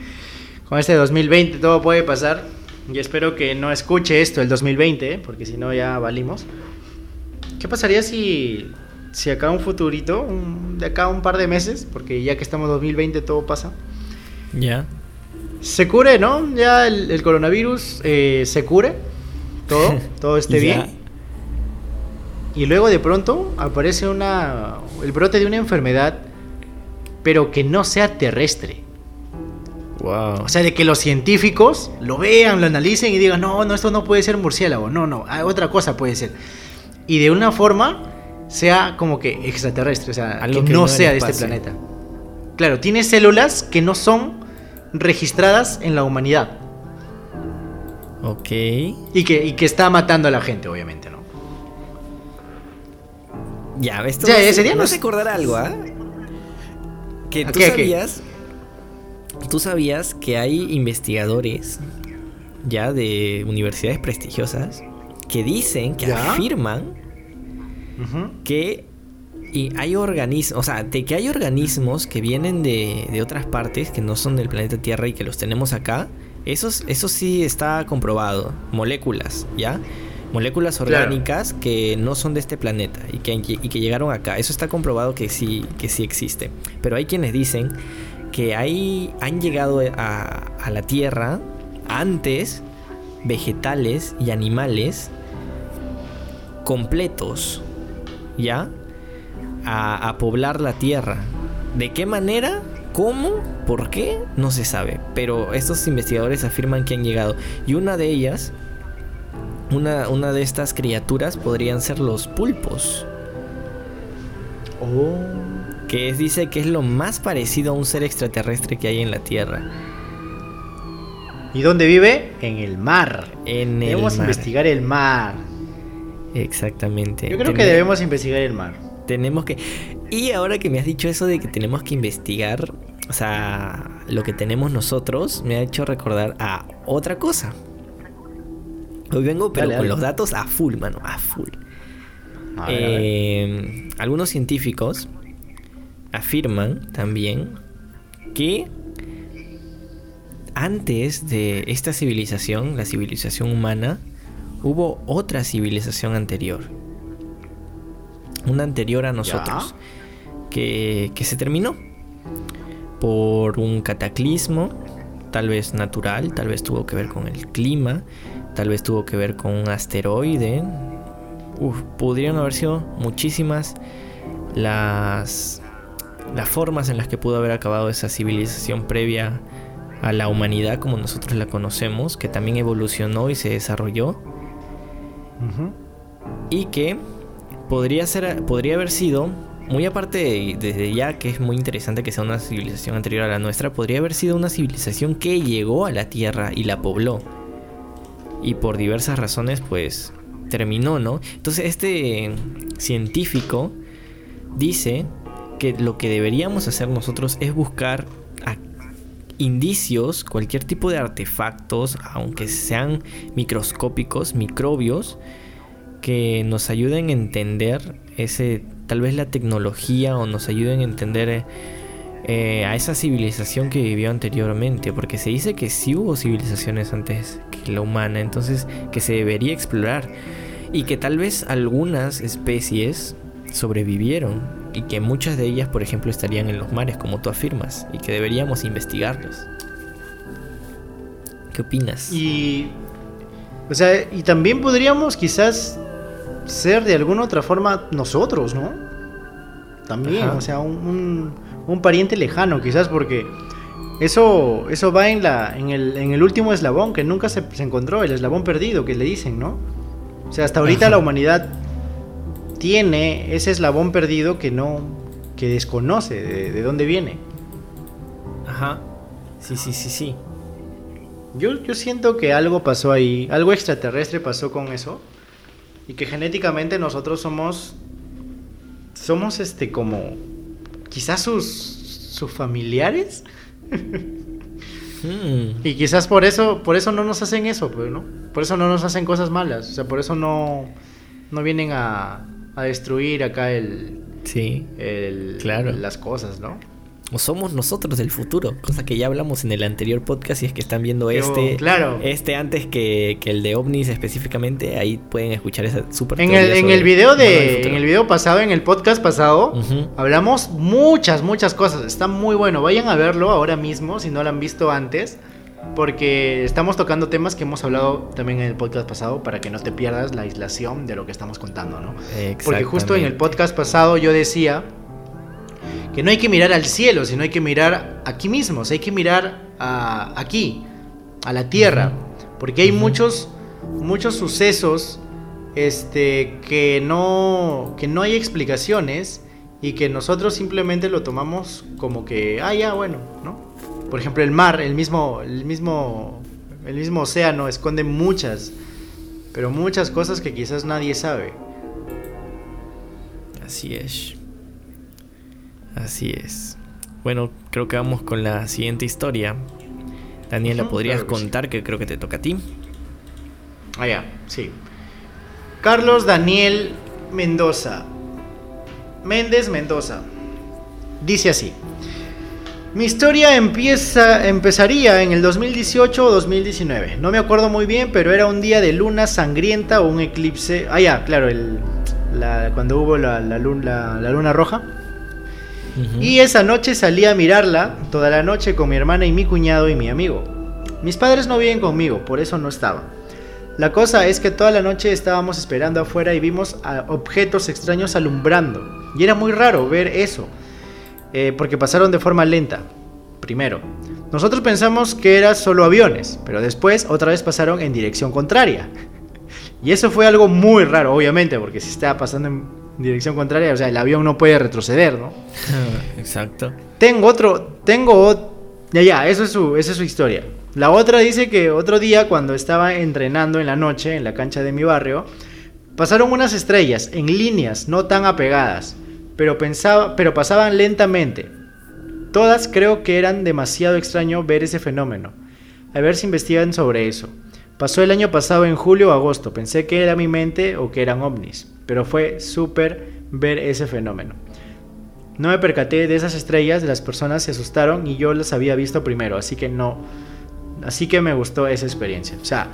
con este 2020 todo puede pasar. Y espero que no escuche esto el 2020, ¿eh? porque si no ya valimos. ¿Qué pasaría si, si acá un futurito, de acá un par de meses, porque ya que estamos en 2020 todo pasa, Ya. se cure, ¿no? Ya el, el coronavirus eh, se cure, todo, [LAUGHS] todo esté Ya. bien. Y luego de pronto aparece una, el brote de una enfermedad, pero que no sea terrestre. Wow. O sea, de que los científicos lo vean, lo analicen y digan, no, no, esto no puede ser murciélago, no, no, otra cosa puede ser. Y de una forma sea como que extraterrestre, o sea, Algo que, que no sea de este planeta. Claro, tiene células que no son registradas en la humanidad Ok. y que, y que está matando a la gente, obviamente, ¿no? Ya, esto Ya, me hace- sería me no acordar algo, ¿ah? Que ¿A tú qué? Tú sabías que hay investigadores ya de universidades prestigiosas que dicen, que ¿Ya? afirman que y hay organismos, o sea, de que hay organismos que vienen de, de otras partes que no son del planeta Tierra y que los tenemos acá, eso, eso sí está comprobado, moléculas, ¿ya? Moléculas Claro. orgánicas que no son de este planeta y que, y que llegaron acá, eso está comprobado que sí, que sí existe. Pero hay quienes dicen que hay, han llegado a, la Tierra antes vegetales y animales completos, ¿ya? A, a poblar la Tierra. ¿De qué manera? ¿Cómo? ¿Por qué? No se sabe. Pero estos investigadores afirman que han llegado. Y una de ellas, una, una de estas criaturas podrían ser los pulpos. Oh. Que es- dice que es lo más parecido a un ser extraterrestre que hay en la Tierra. ¿Y dónde vive? En el mar. En el debemos mar. investigar el mar. Exactamente. Yo creo que debemos investigar el mar. Tenemos que. Y ahora que me has dicho eso de que tenemos que investigar, o sea, lo que tenemos nosotros, me ha hecho recordar a otra cosa. Hoy vengo, pero Dale, con dale. los datos a full, mano, a full. A ver, a ver. Eh, algunos científicos afirman también que antes de esta civilización, la civilización humana, hubo otra civilización anterior. Una anterior a nosotros. Que, que se terminó por un cataclismo, tal vez natural, tal vez tuvo que ver con el clima, tal vez tuvo que ver con un asteroide. Uf, podrían haber sido muchísimas las, las formas en las que pudo haber acabado esa civilización previa a la humanidad como nosotros la conocemos, que también evolucionó y se desarrolló. Y que podría ser podría haber sido muy aparte de, desde ya que es muy interesante que sea una civilización anterior a la nuestra podría haber sido una civilización que llegó a la tierra y la pobló. Y por diversas razones pues terminó no entonces este científico dice que lo que deberíamos hacer nosotros es buscar indicios, cualquier tipo de artefactos, aunque sean microscópicos, microbios, que nos ayuden a entender ese, tal vez la tecnología o nos ayuden a entender eh, a esa civilización que vivió anteriormente, porque se dice que sí hubo civilizaciones antes que la humana, entonces que se debería explorar y que tal vez algunas especies sobrevivieron y que muchas de ellas, por ejemplo, estarían en los mares, como tú afirmas, y que deberíamos investigarlos. ¿Qué opinas? Y. O sea, y también podríamos quizás ser de alguna otra forma nosotros, ¿no? También, Ajá. o sea, un, un- un pariente lejano, quizás, porque eso, eso va en, la, en, el, en el último eslabón que nunca se, se encontró, el eslabón perdido que le dicen, ¿no? O sea, hasta ahorita Ajá. la humanidad tiene ese eslabón perdido que no, que desconoce de, de dónde viene. Ajá. Sí, sí, sí, sí. Yo, yo siento que algo pasó ahí, algo extraterrestre pasó con eso. Y que genéticamente nosotros somos. Somos este como. Quizás sus. sus familiares. Hmm. Y quizás por eso. Por eso no nos hacen eso, pues, ¿no? Por eso no nos hacen cosas malas. O sea, por eso no. No vienen a. a destruir acá el. Sí. el Claro. las cosas, ¿no? o somos nosotros del futuro, cosa que ya hablamos en el anterior podcast, si es que están viendo este, claro. este antes que, el de ovnis específicamente, ahí pueden escuchar esa super en el, en el video de en el video pasado, en el podcast pasado, hablamos muchas muchas cosas, está muy bueno, vayan a verlo ahora mismo si no lo han visto antes. Porque estamos tocando temas que hemos hablado también en el podcast pasado para que no te pierdas la aislación de lo que estamos contando, ¿no? Porque justo en el podcast pasado yo decía que no hay que mirar al cielo, sino hay que mirar aquí mismo, hay que mirar a, aquí, a la tierra, porque hay muchos, muchos sucesos este, que, no, que no hay explicaciones y que nosotros simplemente lo tomamos como que, ah, ya, bueno, ¿no? Por ejemplo, el mar, el mismo, el mismo, el mismo océano esconde muchas, pero muchas cosas que quizás nadie sabe. Así es. Así es. Bueno, creo que vamos con la siguiente historia. Daniela, ¿podrías contar que creo que te toca a ti? Ah, ya, sí. Carlos Daniel Mendoza. Méndez Mendoza. Dice así. Mi historia empieza, empezaría en el 2018 o 2019. No me acuerdo muy bien, pero era un día de luna sangrienta o un eclipse. Ah, ya, claro, el, cuando hubo la, luna, la luna roja. Y esa noche salí a mirarla toda la noche con mi hermana y mi cuñado y mi amigo. Mis padres no viven conmigo, por eso no estaba. La cosa es que toda la noche estábamos esperando afuera y vimos objetos extraños alumbrando. Y era muy raro ver eso, eh, porque pasaron de forma lenta. Primero, nosotros pensamos que eran solo aviones, pero después otra vez pasaron en dirección contraria. [LAUGHS] Y eso fue algo muy raro, obviamente, porque si estaba pasando en dirección contraria, o sea, el avión no puede retroceder, ¿no? [LAUGHS] Exacto. Tengo otro, tengo ya ya, eso es su esa es su historia. La otra dice que otro día cuando estaba entrenando en la noche en la cancha de mi barrio, pasaron unas estrellas en líneas no tan apegadas, pero pensaba, pero pasaban lentamente. Todas creo que eran demasiado extraño ver ese fenómeno. A ver si investigan sobre eso. Pasó el año pasado en julio o agosto. Pensé que era mi mente o que eran ovnis pero fue súper ver ese fenómeno. No me percaté de esas estrellas, las personas se asustaron y yo las había visto primero, así que no, así que me gustó esa experiencia. O sea,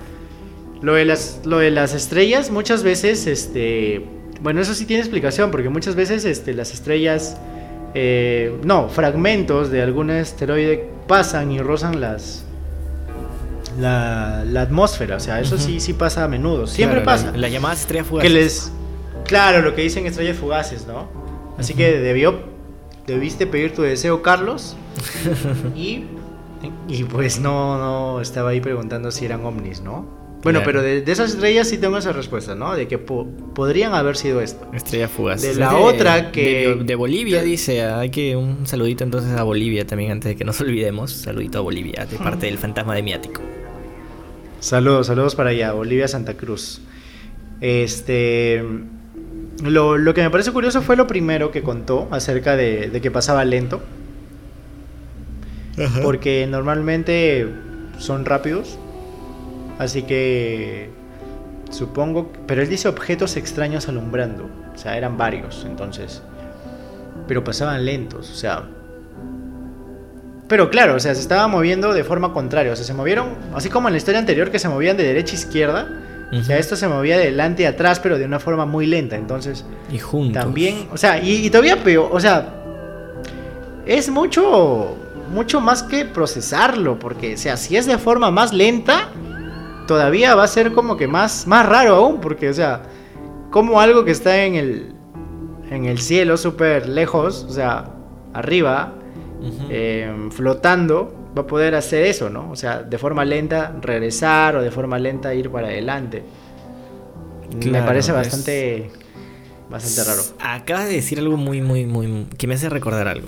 lo de las, lo de las estrellas muchas veces, este, bueno, eso sí tiene explicación, porque muchas veces este, las estrellas, eh, no, fragmentos de algún asteroide pasan y rozan las, la, atmósfera, o sea, eso sí, sí pasa a menudo, siempre pasa. La, llamada estrella fugaz. Que les, Claro, lo que dicen estrellas fugaces, ¿no? Así que debió, debiste pedir tu deseo, Carlos. [LAUGHS] y, y pues no, no estaba ahí preguntando si eran ovnis, ¿no? Bueno, pero de, esas estrellas sí tengo esa respuesta, ¿no? De que podrían haber sido esto. Estrella fugaz. De la otra que... De, Bolivia dice, hay que un saludito entonces a Bolivia también antes de que nos [LAUGHS] olvidemos. Saludito a Bolivia de parte del fantasma de Miático. Saludos, saludos para allá, Bolivia, Santa Cruz. Este... Lo, que me parece curioso fue lo primero que contó acerca de, que pasaba lento. Porque normalmente son rápidos. Así que supongo... Pero él dice objetos extraños alumbrando. O sea, eran varios entonces. Pero pasaban lentos. O sea... Pero claro, o sea, se estaba moviendo de forma contraria. O sea, se movieron, así como en la historia anterior que se movían de derecha a izquierda o sea, esto se movía de delante y atrás, pero de una forma muy lenta. Entonces. Y juntos. También. O sea, y, todavía peor. O sea. Es mucho. Mucho más que procesarlo. Porque, o sea, si es de forma más lenta. Todavía va a ser como que más, más raro aún. Porque, o sea. Como algo que está en el. En el cielo, súper lejos. O sea, arriba. Em, flotando va a poder hacer eso, ¿no? O sea, de forma lenta regresar o de forma lenta ir para adelante. me parece bastante, bastante raro. Acabas de decir algo muy, muy, muy, que me hace recordar algo.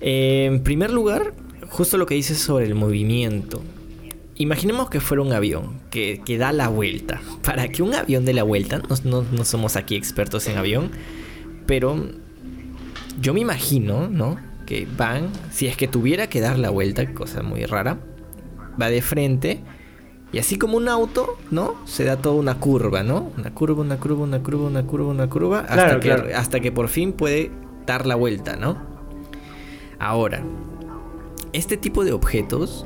Eh, en primer lugar, justo lo que dices sobre el movimiento. Imaginemos que fuera un avión que, que da la vuelta. Para que un avión dé la vuelta, no, no somos aquí expertos en avión, pero yo me imagino, ¿no? que van, si es que tuviera que dar la vuelta, cosa muy rara, va de frente y así como un auto, ¿no? Se da toda una curva, ¿no? Una curva, una curva, una curva, una curva, una curva, hasta, que, hasta que por fin puede dar la vuelta, ¿no? Ahora, este tipo de objetos,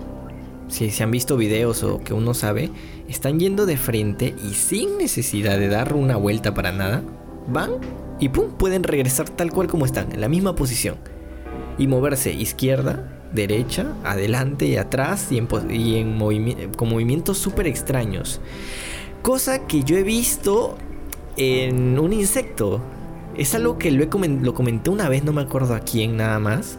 si se han visto videos o que uno sabe, están yendo de frente y sin necesidad de dar una vuelta para nada, van y pum, pueden regresar tal cual como están, en la misma posición. Y moverse izquierda, derecha, adelante y atrás y, en, con movimientos súper extraños. Cosa que yo he visto en un insecto. Es algo que lo, lo comenté una vez, no me acuerdo a quién nada más.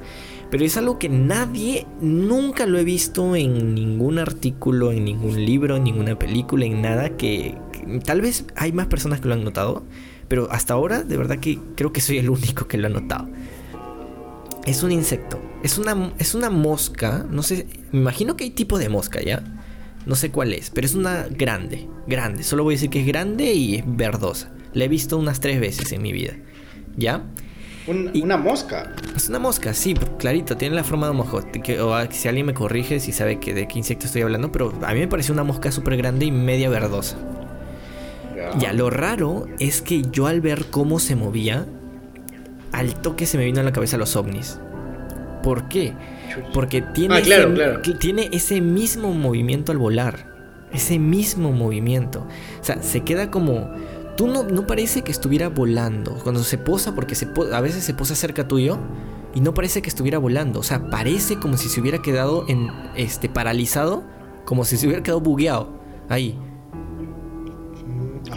Pero es algo que nadie, nunca lo he visto en ningún artículo, en ningún libro, en ninguna película, en nada que, tal vez hay más personas que lo han notado, pero hasta ahora de verdad que creo que soy el único que lo ha notado. Es un insecto, es una, es una mosca, no sé, me imagino que hay tipo de mosca ya, no sé cuál es, pero es una grande, grande, solo voy a decir que es grande y es verdosa. La he visto unas tres veces en mi vida, ¿ya? Una mosca. Es una mosca, sí, clarito, tiene la forma de un mosca. o si alguien me corrige si sabe que de qué insecto estoy hablando, pero a mí me parece una mosca súper grande y media verdosa. Ya. lo raro es que yo al ver cómo se movía, al toque se me vino a la cabeza los ovnis. ¿Por qué? Porque tiene, ah, tiene ese mismo movimiento al volar. Ese mismo movimiento. O sea, se queda como tú no, parece que estuviera volando. Cuando se posa, porque se a veces se posa cerca tuyo y no parece que estuviera volando. O sea, parece como si se hubiera quedado en este paralizado, como si se hubiera quedado bugueado ahí.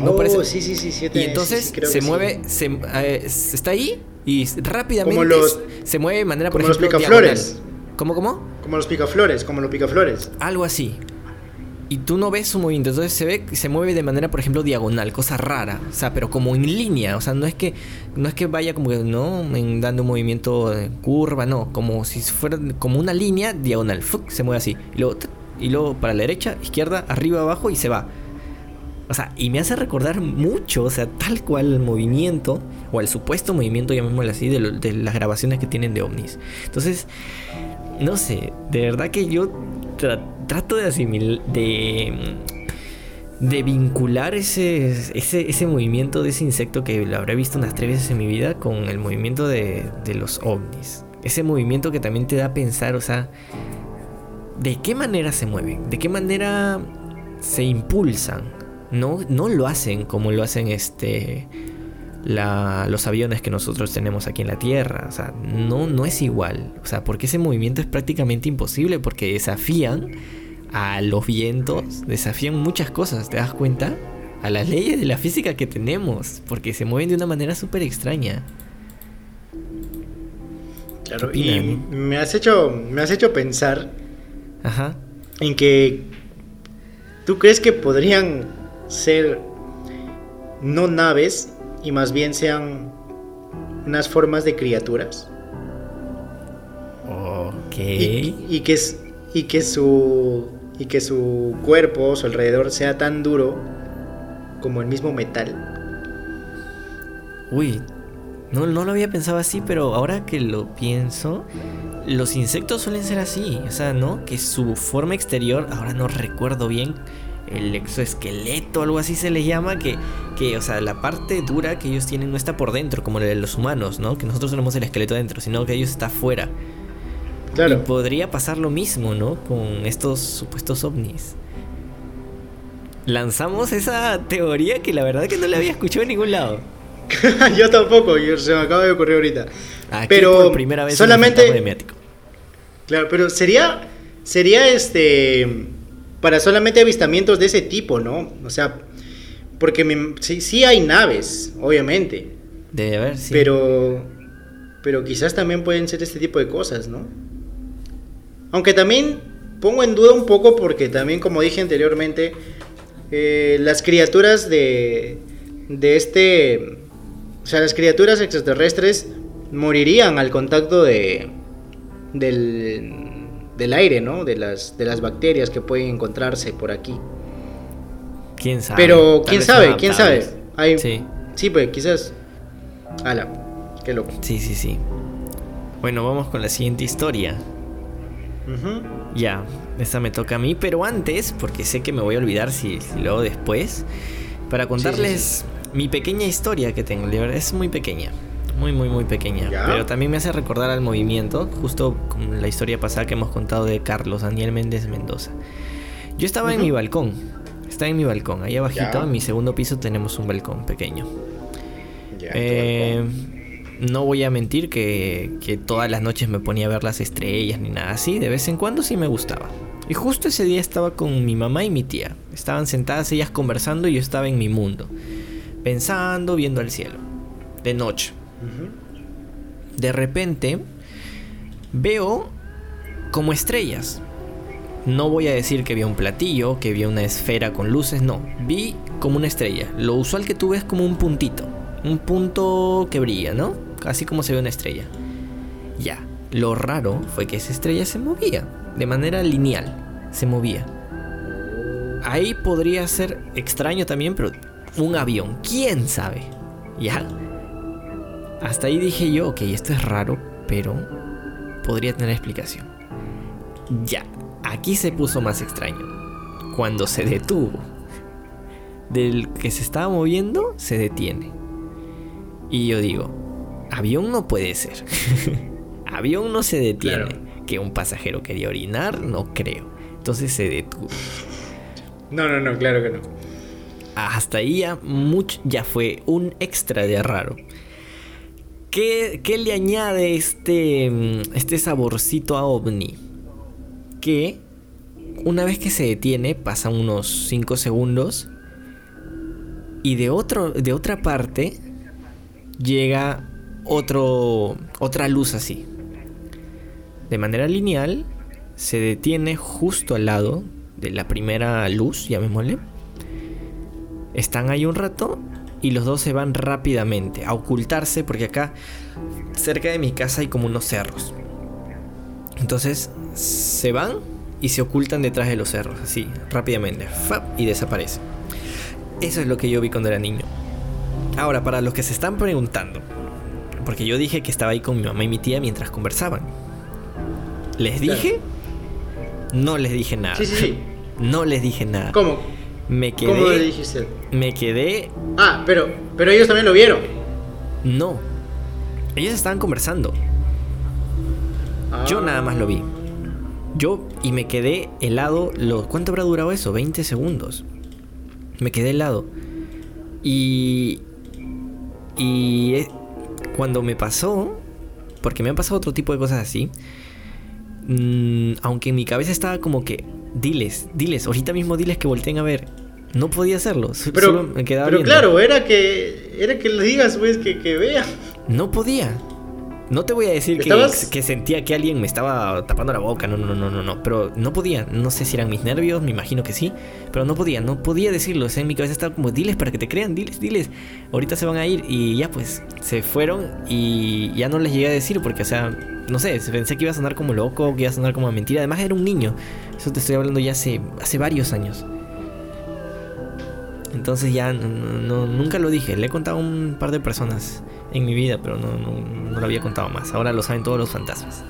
No oh, parece. Sí, sí, sí, sí y entonces se mueve, se, eh, está ahí y rápidamente se mueve de manera, por como ejemplo, los picaflores. ¿Cómo, cómo? Como los picaflores, como los picaflores. Algo así y tú no ves su movimiento. Entonces se ve se mueve de manera, por ejemplo, diagonal, cosa rara. O sea, pero como en línea. O sea, no es que, no es que vaya como que, no, dando un movimiento de curva, no. Como si fuera como una línea diagonal. se mueve así. Y luego, y luego para la derecha, izquierda, arriba, abajo y se va. O sea, y me hace recordar mucho, o sea, tal cual el movimiento, o el supuesto movimiento, llamémoslo así, de, de las grabaciones que tienen de ovnis. Entonces, no sé, de verdad que yo trato de asimilar, de, de vincular ese, ese, movimiento de ese insecto que lo habré visto unas tres veces en mi vida con el movimiento de, de los ovnis. Ese movimiento que también te da a pensar, o sea, ¿de qué manera se mueven? ¿De qué manera se impulsan? No, no lo hacen como lo hacen este los aviones que nosotros tenemos aquí en la Tierra. O sea, no, no es igual. O sea, porque ese movimiento es prácticamente imposible porque desafían a los vientos, desafían muchas cosas, ¿te das cuenta? A las leyes de la física que tenemos, porque se mueven de una manera súper extraña. Claro, y me has hecho, me has hecho pensar Ajá. en que tú crees que podrían ser no naves, y más bien sean unas formas de criaturas. Ok. Y, que, y, que su, y que su cuerpo, su alrededor, sea tan duro como el mismo metal. Uy, no, no lo había pensado así, pero ahora que lo pienso, los insectos suelen ser así. O sea, ¿no? Que su forma exterior, ahora no recuerdo bien, el exoesqueleto, algo así se le llama, que, que, o sea, la parte dura que ellos tienen no está por dentro, como la de los humanos, ¿no? Que nosotros tenemos el esqueleto dentro, sino que ellos está afuera. Claro. Y podría pasar lo mismo, ¿no? Con estos supuestos ovnis. Lanzamos esa teoría que la verdad que no la había escuchado en ningún lado. [LAUGHS] yo tampoco, se me acaba de ocurrir ahorita. pero primera vez solamente Claro, pero sería sería este para solamente avistamientos de ese tipo, ¿no? O sea, porque sí, hay naves, obviamente. Debe haber, sí. Pero, pero quizás también pueden ser este tipo de cosas, ¿no? Aunque también pongo en duda un poco porque también, como dije anteriormente, eh, las criaturas de, de este... O sea, las criaturas extraterrestres morirían al contacto de, del, del aire, ¿no? De las, de las bacterias que pueden encontrarse por aquí. ¿Quién sabe? Pero, ¿quién sabe? ¿Quién sabe? sí. Sí, pues quizás... Ala, qué loco. Sí, sí, sí. Bueno, vamos con la siguiente historia. Ya, esta me toca a mí, pero antes, porque sé que me voy a olvidar si, luego después, para contarles mi pequeña historia que tengo, es muy pequeña. Muy, muy, muy pequeña. Pero también me hace recordar al movimiento, justo con la historia pasada que hemos contado de Carlos Daniel Méndez Mendoza. Yo estaba en mi balcón. Estaba en mi balcón. Ahí abajito, en mi segundo piso, tenemos un balcón pequeño. Eh, no voy a mentir que, que, todas las noches me ponía a ver las estrellas ni nada así. De vez en cuando sí me gustaba. Y justo ese día estaba con mi mamá y mi tía. Estaban sentadas ellas conversando y yo estaba en mi mundo. Pensando, viendo al cielo. De noche. De repente veo como estrellas. No voy a decir que vi un platillo, que vi una esfera con luces, no. Vi como una estrella. Lo usual que tú ves como un puntito. Un punto que brilla, ¿no? Así como se ve una estrella. Ya. Lo raro fue que esa estrella se movía. De manera lineal. Se movía. Ahí podría ser extraño también, pero un avión. ¿Quién sabe? Ya. Hasta ahí dije yo, ok, esto es raro, pero podría tener explicación. Ya, aquí se puso más extraño. Cuando se detuvo, del que se estaba moviendo, se detiene. Y yo digo, avión no puede ser. [LAUGHS] avión no se detiene. Que un pasajero quería orinar, no creo. Entonces se detuvo. No, no, no, claro que no. Hasta ahí ya, ya fue un extra de raro. ¿Qué, le añade este, mm, este saborcito a OVNI? Que una vez que se detiene, pasan unos 5 segundos y de, otro, de otra parte llega otro, otra luz así. De manera lineal, se detiene justo al lado de la primera luz, llamémosle. Están ahí un rato y los dos se van rápidamente a ocultarse porque acá cerca de mi casa hay como unos cerros. Entonces se van y se ocultan detrás de los cerros, así, rápidamente, y desaparecen. Eso es lo que yo vi cuando era niño. Ahora, para los que se están preguntando, porque yo dije que estaba ahí con mi mamá y mi tía mientras conversaban. ¿Les dije? No les dije nada. Sí, sí, sí. [LAUGHS] No les dije nada. ¿Cómo? Me quedé. ¿Cómo le dijiste? Me quedé. Ah, pero, pero ellos también lo vieron. No. Ellos estaban conversando. Yo nada más lo vi. Yo y me quedé helado. Lo, ¿Cuánto habrá durado eso? 20 segundos. Me quedé helado. Y. Y. Eh, cuando me pasó. Porque me han pasado otro tipo de cosas así. Mm, aunque en mi cabeza estaba como que diles, diles, ahorita mismo diles que volteen a ver. No podía hacerlo, pero, me quedaba Pero claro, era que era que le digas, pues, que, que vea. No podía. No te voy a decir que, que, sentía que alguien me estaba tapando la boca, no, no, no, no, no, pero no podía, no sé si eran mis nervios, me imagino que sí, pero no podía, no podía decirlo, o sea, en mi cabeza estaba como, diles para que te crean, diles, diles, ahorita se van a ir y ya pues, se fueron y ya no les llegué a decir porque, o sea, no sé, pensé que iba a sonar como loco, que iba a sonar como mentira, además era un niño, eso te estoy hablando ya hace, hace varios años. Entonces ya nunca lo dije, le he contado a un par de personas en mi vida, pero no, no, lo había contado más. Ahora lo saben todos los fantasmas.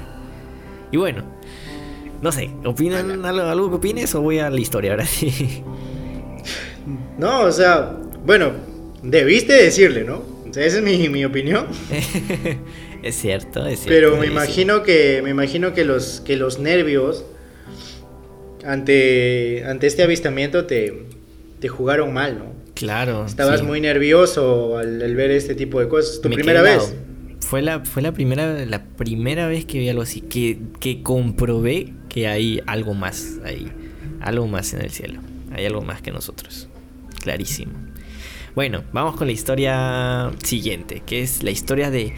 Y bueno, no sé, ¿opinan algo, algo que opines o voy a la historia ahora sí? [LAUGHS] No, o sea, bueno, debiste decirle, ¿no? O sea, esa es mi, mi opinión. [LAUGHS] es cierto, es cierto. Pero me imagino que me imagino que los que los nervios ante ante este avistamiento te, te jugaron mal, ¿no? Claro. Estabas muy nervioso al, ver este tipo de cosas. ¿Tu primera vez? Fue la, fue la primera, la primera vez que vi algo así, que, que comprobé que hay algo más ahí, algo más en el cielo, hay algo más que nosotros, clarísimo. Bueno, vamos con la historia siguiente, que es la historia de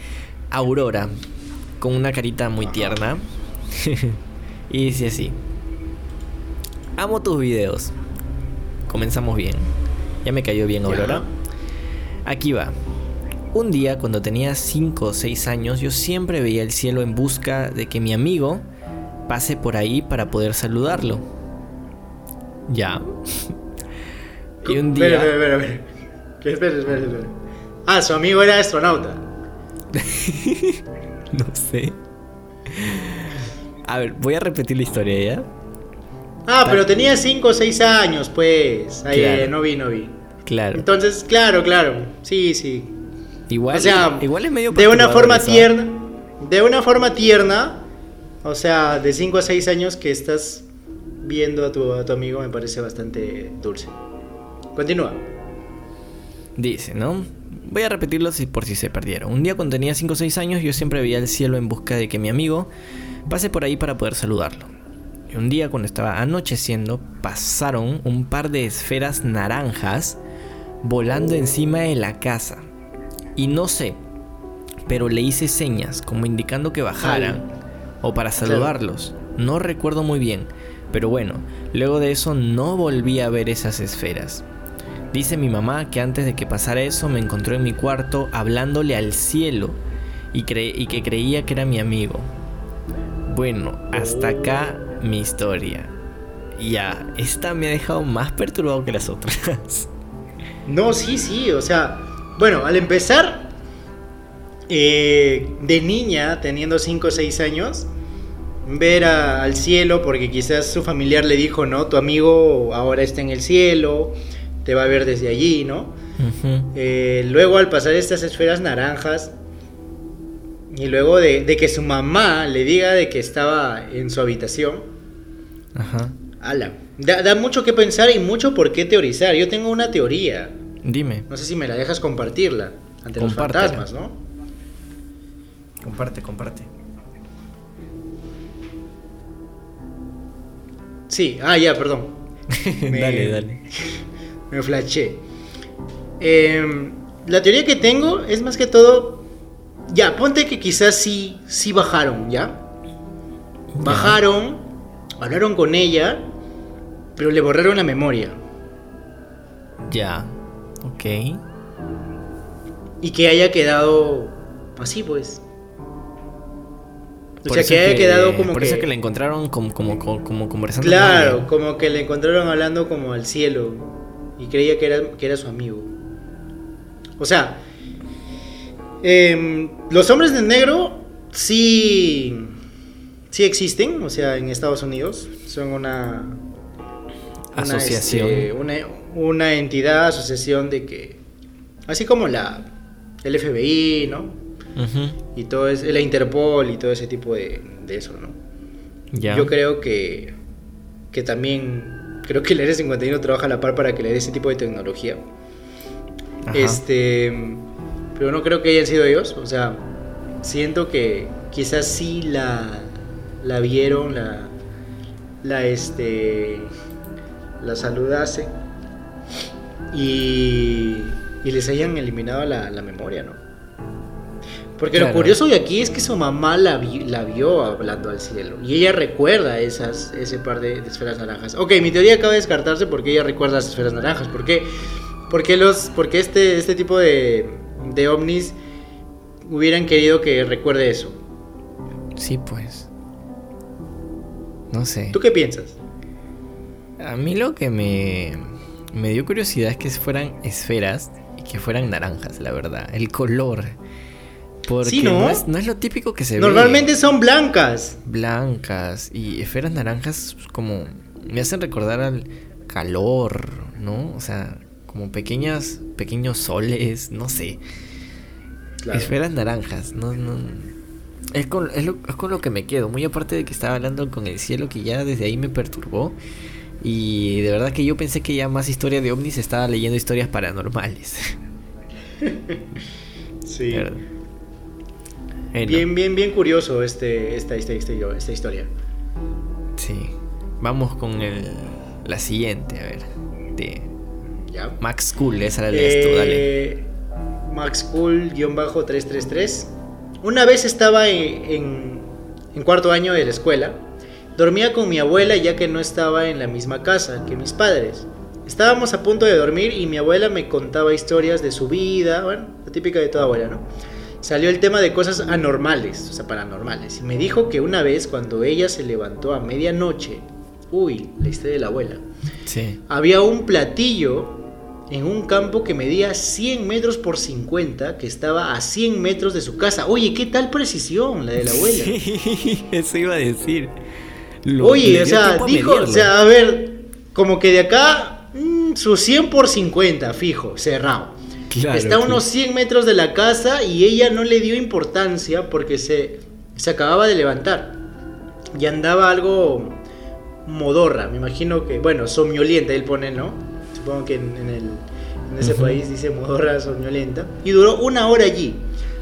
Aurora, con una carita muy tierna. [LAUGHS] y dice así, amo tus videos. Comenzamos bien. Ya me cayó bien Aurora. Aquí va. Un día, cuando tenía 5 o 6 años, yo siempre veía el cielo en busca de que mi amigo pase por ahí para poder saludarlo. Ya. [LAUGHS] y un día. Espera, espera, espera. Espera, espera, espera. Ah, su amigo era astronauta. [LAUGHS] no sé. A ver, voy a repetir la historia ya. Ah, pero tenía 5 o 6 años, pues. Ahí, no vi, no vi. Claro. Entonces, claro, claro. Sí, sí. Igual, o sea, igual es medio de una forma eso, ¿ah? tierna, de una forma tierna, o sea, de 5 a 6 años que estás viendo a tu, a tu amigo me parece bastante dulce. Continúa. Dice, ¿no? Voy a repetirlo si- por si se perdieron. Un día cuando tenía 5 o 6 años yo siempre veía el cielo en busca de que mi amigo pase por ahí para poder saludarlo. Y un día cuando estaba anocheciendo pasaron un par de esferas naranjas volando encima de la casa. Y no sé, pero le hice señas como indicando que bajaran o para saludarlos. No recuerdo muy bien, pero bueno, luego de eso no volví a ver esas esferas. Dice mi mamá que antes de que pasara eso me encontró en mi cuarto hablándole al cielo y, que creía que era mi amigo. Bueno, hasta acá mi historia. Ya, esta me ha dejado más perturbado que las otras. [LAUGHS] No, sí, sí, o sea, bueno, al empezar, eh, de niña, teniendo 5 o 6 años, ver al cielo, porque quizás su familiar le dijo, no, tu amigo ahora está en el cielo, te va a ver desde allí, ¿no? Eh, luego al pasar estas esferas naranjas, y luego de, de que su mamá le diga de que estaba en su habitación, Ajá. ala, da, da mucho que pensar y mucho por qué teorizar. Yo tengo una teoría. Dime, No sé si me la dejas compartirla ante los fantasmas, ¿no? comparte, comparte. Sí, ah, ya, perdón. [LAUGHS] Me- dale, dale. Me flashé. Em, la teoría que tengo es más que todo. Ya, ponte que quizás sí, sí bajaron, ¿ya? Bajaron, hablaron con ella, pero le borraron la memoria. Ya, ok. Y que haya quedado así, pues. O Por sea, que haya quedado como por que... eso que la encontraron como, como, como, como conversando. Claro, con como que le encontraron hablando como al cielo y creía que era, que era su amigo. O sea, em, los hombres de negro sí, sí existen, o sea, en Estados Unidos son una, una, Asociación. este, una, una entidad, asociación de que, así como la el FBI, ¿no? Ujú, Y todo es la Interpol y todo ese tipo de, de eso, ¿no? Ya. Yo creo que, que también, creo que el Área 51 trabaja a la par para que le dé ese tipo de tecnología. Ajá. Este, pero no creo que hayan sido ellos, o sea, siento que quizás sí la, la vieron, la, la, este, la saludase y, y les hayan eliminado la, la memoria, ¿no? Porque lo curioso de aquí es que su mamá la, vi- la vio hablando al cielo y ella recuerda esas, ese par de, de esferas naranjas. Ok, mi teoría acaba de descartarse porque ella recuerda las esferas naranjas. ¿Por qué? Porque, los, porque este, este tipo de, de ovnis hubieran querido que recuerde eso. Sí, pues. No sé. ¿Tú qué piensas? A mí lo que me, me dio curiosidad es que fueran esferas y que fueran naranjas, la verdad. El color. Porque Sí, ¿no? es, no es lo típico que se ve. Normalmente son blancas. blancas y esferas naranjas como me hacen recordar al calor, ¿no? O sea, como pequeñas pequeños soles, no sé. Claro. Esferas naranjas, no no es con, es, lo, es con lo que me quedo, muy aparte de que estaba hablando con el cielo que ya desde ahí me perturbó y de verdad que yo pensé que ya más historia de ovnis estaba leyendo historias paranormales. [LAUGHS] Sí. ¿verdad? Bueno, Bien, bien, bien curioso este, esta, esta, esta, esta historia. Sí. Vamos con el, la siguiente, a ver. De ¿Ya? Max Cool, esa la lees tú, dale. Eh, Max Cool-333. Una vez estaba en, en- en cuarto año de la escuela. Dormía con mi abuela ya que no estaba en la misma casa que mis padres. Estábamos a punto de dormir y mi abuela me contaba historias de su vida, bueno, la típica de toda abuela, ¿no? Salió el tema de cosas anormales, o sea, paranormales. Y me dijo que una vez cuando ella se levantó a medianoche, uy, la historia de la abuela, Sí. había un platillo en un campo que medía 100 metros por 50, que estaba a 100 metros de su casa. Oye, ¿qué tal precisión la de la abuela? [LAUGHS] Sí, eso iba a decir. Lo- Oye, o sea, dijo, o sea, a ver, como que de acá, mm, su 100 por 50, fijo, cerrado. Está a unos 100 metros de la casa y ella no le dio importancia porque se, se acababa de levantar. Y andaba algo modorra, me imagino que, bueno, somnolienta, él pone, ¿no? Supongo que en, el, en ese país dice modorra, somnolienta. Y duró una hora allí,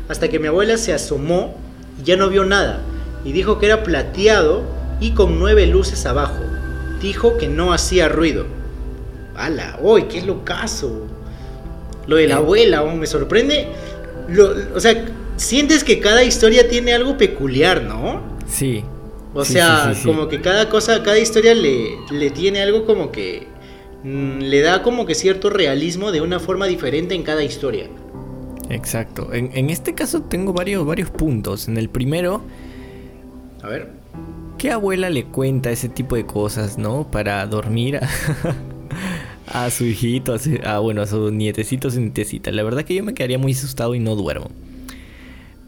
hasta que mi abuela se asomó y ya no vio nada. Y dijo que era plateado y con nueve luces abajo. Dijo que no hacía ruido. ¡Hala! ¡Uy, qué locazo! Lo de la abuela, me sorprende. o sea, sientes que cada historia tiene algo peculiar, ¿no? Sí. O sea, como que cada cosa, cada historia le, le tiene algo como que mm, le da como que cierto realismo de una forma diferente en cada historia. Exacto. En, en, este caso tengo varios, varios puntos. En el primero. A ver. ¿Qué abuela le cuenta ese tipo de cosas, no? Para dormir [LAUGHS] a, su hijito, a, bueno, a su nietecito, su nietecita. La verdad que yo me quedaría muy asustado y no duermo.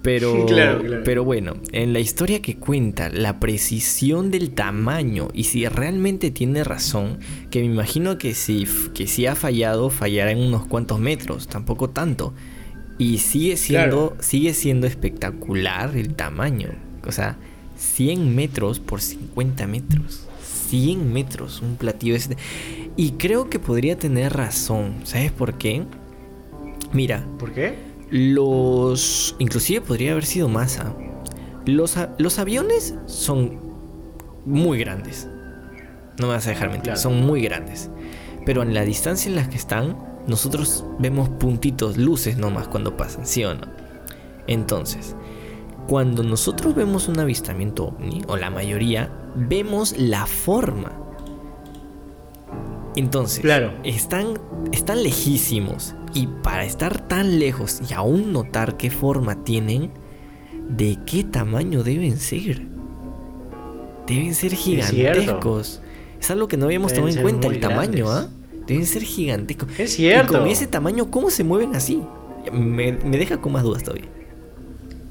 Pero, [LAUGHS] pero bueno, en la historia que cuenta, la precisión del tamaño y si realmente tiene razón, que me imagino que si, que si ha fallado, fallará en unos cuantos metros, tampoco tanto. Y sigue siendo, sigue siendo espectacular el tamaño. O sea, 100 metros por 50 metros. 100 metros, un platillo este. Y creo que podría tener razón. ¿Sabes por qué? Mira. ¿Por qué? Los... Inclusive podría haber sido masa. Los, los aviones son muy grandes. No me vas a dejar mentir. Son muy grandes. Pero en la distancia en la que están, nosotros vemos puntitos, luces nomás cuando pasan, ¿sí o no? Entonces, cuando nosotros vemos un avistamiento ovni, o la mayoría, vemos la forma. Entonces, claro. están, están lejísimos. Y para estar tan lejos y aún notar qué forma tienen, ¿de qué tamaño deben ser? Deben ser gigantescos. Es, algo que no habíamos tomado en cuenta, el tamaño, ¿ah? Deben ser gigantescos. Es cierto. Y con ese tamaño, ¿cómo se mueven así? Me, me deja con más dudas todavía.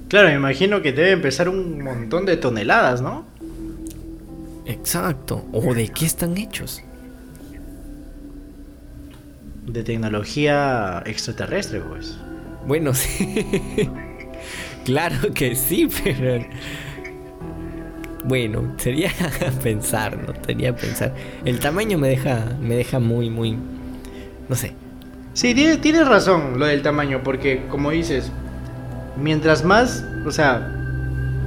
Claro, me imagino que debe empezar un montón de toneladas, ¿no? Exacto. ¿O de qué están hechos? de tecnología extraterrestre, pues. Bueno, [LAUGHS] sí. claro que sí, pero. Bueno, sería [LAUGHS] pensar, ¿no? Sería pensar. El tamaño me deja, me deja muy, muy. No sé. Sí, tienes razón lo del tamaño, porque como dices, mientras más, o sea,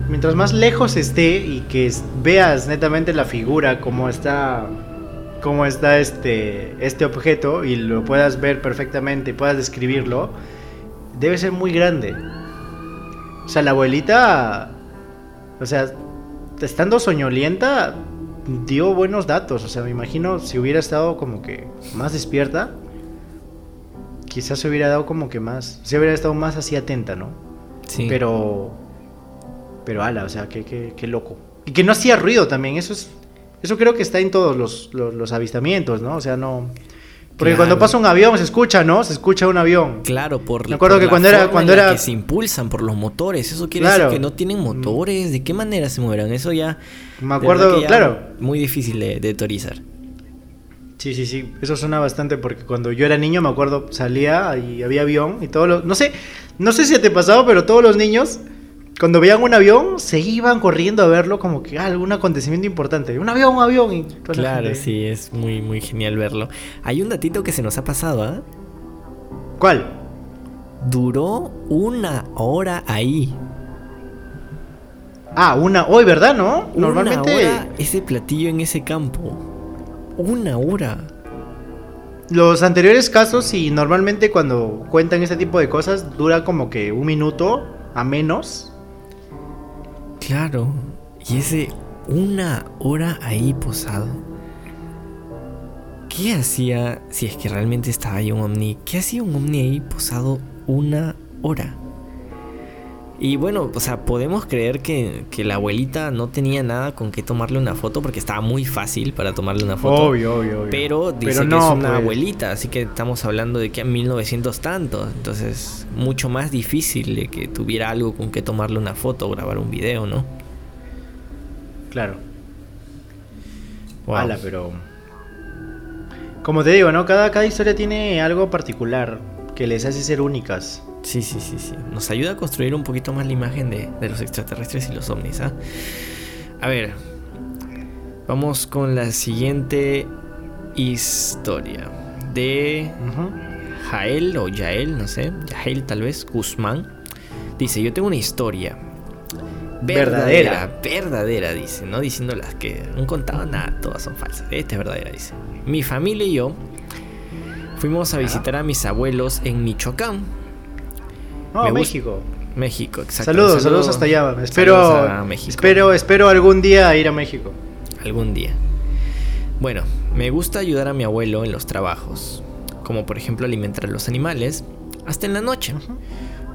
mientras más lejos esté y que veas netamente la figura, como está cómo está este, este objeto y lo puedas ver perfectamente y puedas describirlo, debe ser muy grande. O sea, la abuelita, o sea, estando soñolienta, dio buenos datos. O sea, me imagino si hubiera estado como que más despierta, quizás se hubiera dado como que más, se hubiera estado más así atenta, ¿no? Sí. Pero, pero ala, o sea, qué, qué, qué loco. Y que no hacía ruido también, eso es eso creo que está en todos los, avistamientos, ¿no? O sea, no... Porque cuando pasa un avión se escucha, ¿no? Se escucha un avión. Claro, por Me acuerdo que cuando era cuando era que se impulsan por los motores, eso quiere decir que no tienen motores, ¿de qué manera se mueven? Eso ya Me acuerdo, claro, muy difícil de, de, teorizar. Sí, sí, sí, eso suena bastante porque cuando yo era niño me acuerdo salía y había avión y todos los no sé, no sé si te pasaba, pero todos los niños cuando veían un avión, se iban corriendo a verlo como que ah, algún acontecimiento importante. Un avión, un avión. claro, sí, es muy, muy genial verlo. Hay un datito que se nos ha pasado, ¿ah? ¿Cuál? Duró una hora ahí. Ah, una hoy, ¿verdad? ¿No? Normalmente. Una ese platillo en ese campo. Una hora. Los anteriores casos, y normalmente cuando cuentan este tipo de cosas, dura como que un minuto a menos. Claro, y ese una hora ahí posado. ¿Qué hacía, si es que realmente estaba ahí un ovni, qué hacía un ovni ahí posado una hora? Y bueno, o sea, podemos creer que, la abuelita no tenía nada con que tomarle una foto porque estaba muy fácil para tomarle una foto. Obvio, obvio, obvio. Pero dice que es una pues. abuelita, así que estamos hablando de que en 1900 tantos. Entonces, mucho más difícil de que tuviera algo con que tomarle una foto o grabar un video, ¿no? Claro. Wow. pero. Como te digo, ¿no? Cada, cada historia tiene algo particular que les hace ser únicas. Sí, sí, sí, sí. Nos ayuda a construir un poquito más la imagen de, los extraterrestres y los ovnis. ¿ah? A ver, vamos con la siguiente historia de Jael o Yael, no sé, Yael tal vez, Guzmán. Dice, yo tengo una historia. Verdadera, verdadera, dice, no diciendo las que no contado nada, todas son falsas. Esta es verdadera, dice. Mi familia y yo fuimos a visitar a mis abuelos en Michoacán. No, México. México, exacto. Saludos, saludos hasta allá. Espero, espero, espero algún día ir a México. Algún día. Bueno, me gusta ayudar a mi abuelo en los trabajos, como por ejemplo alimentar a los animales, hasta en la noche.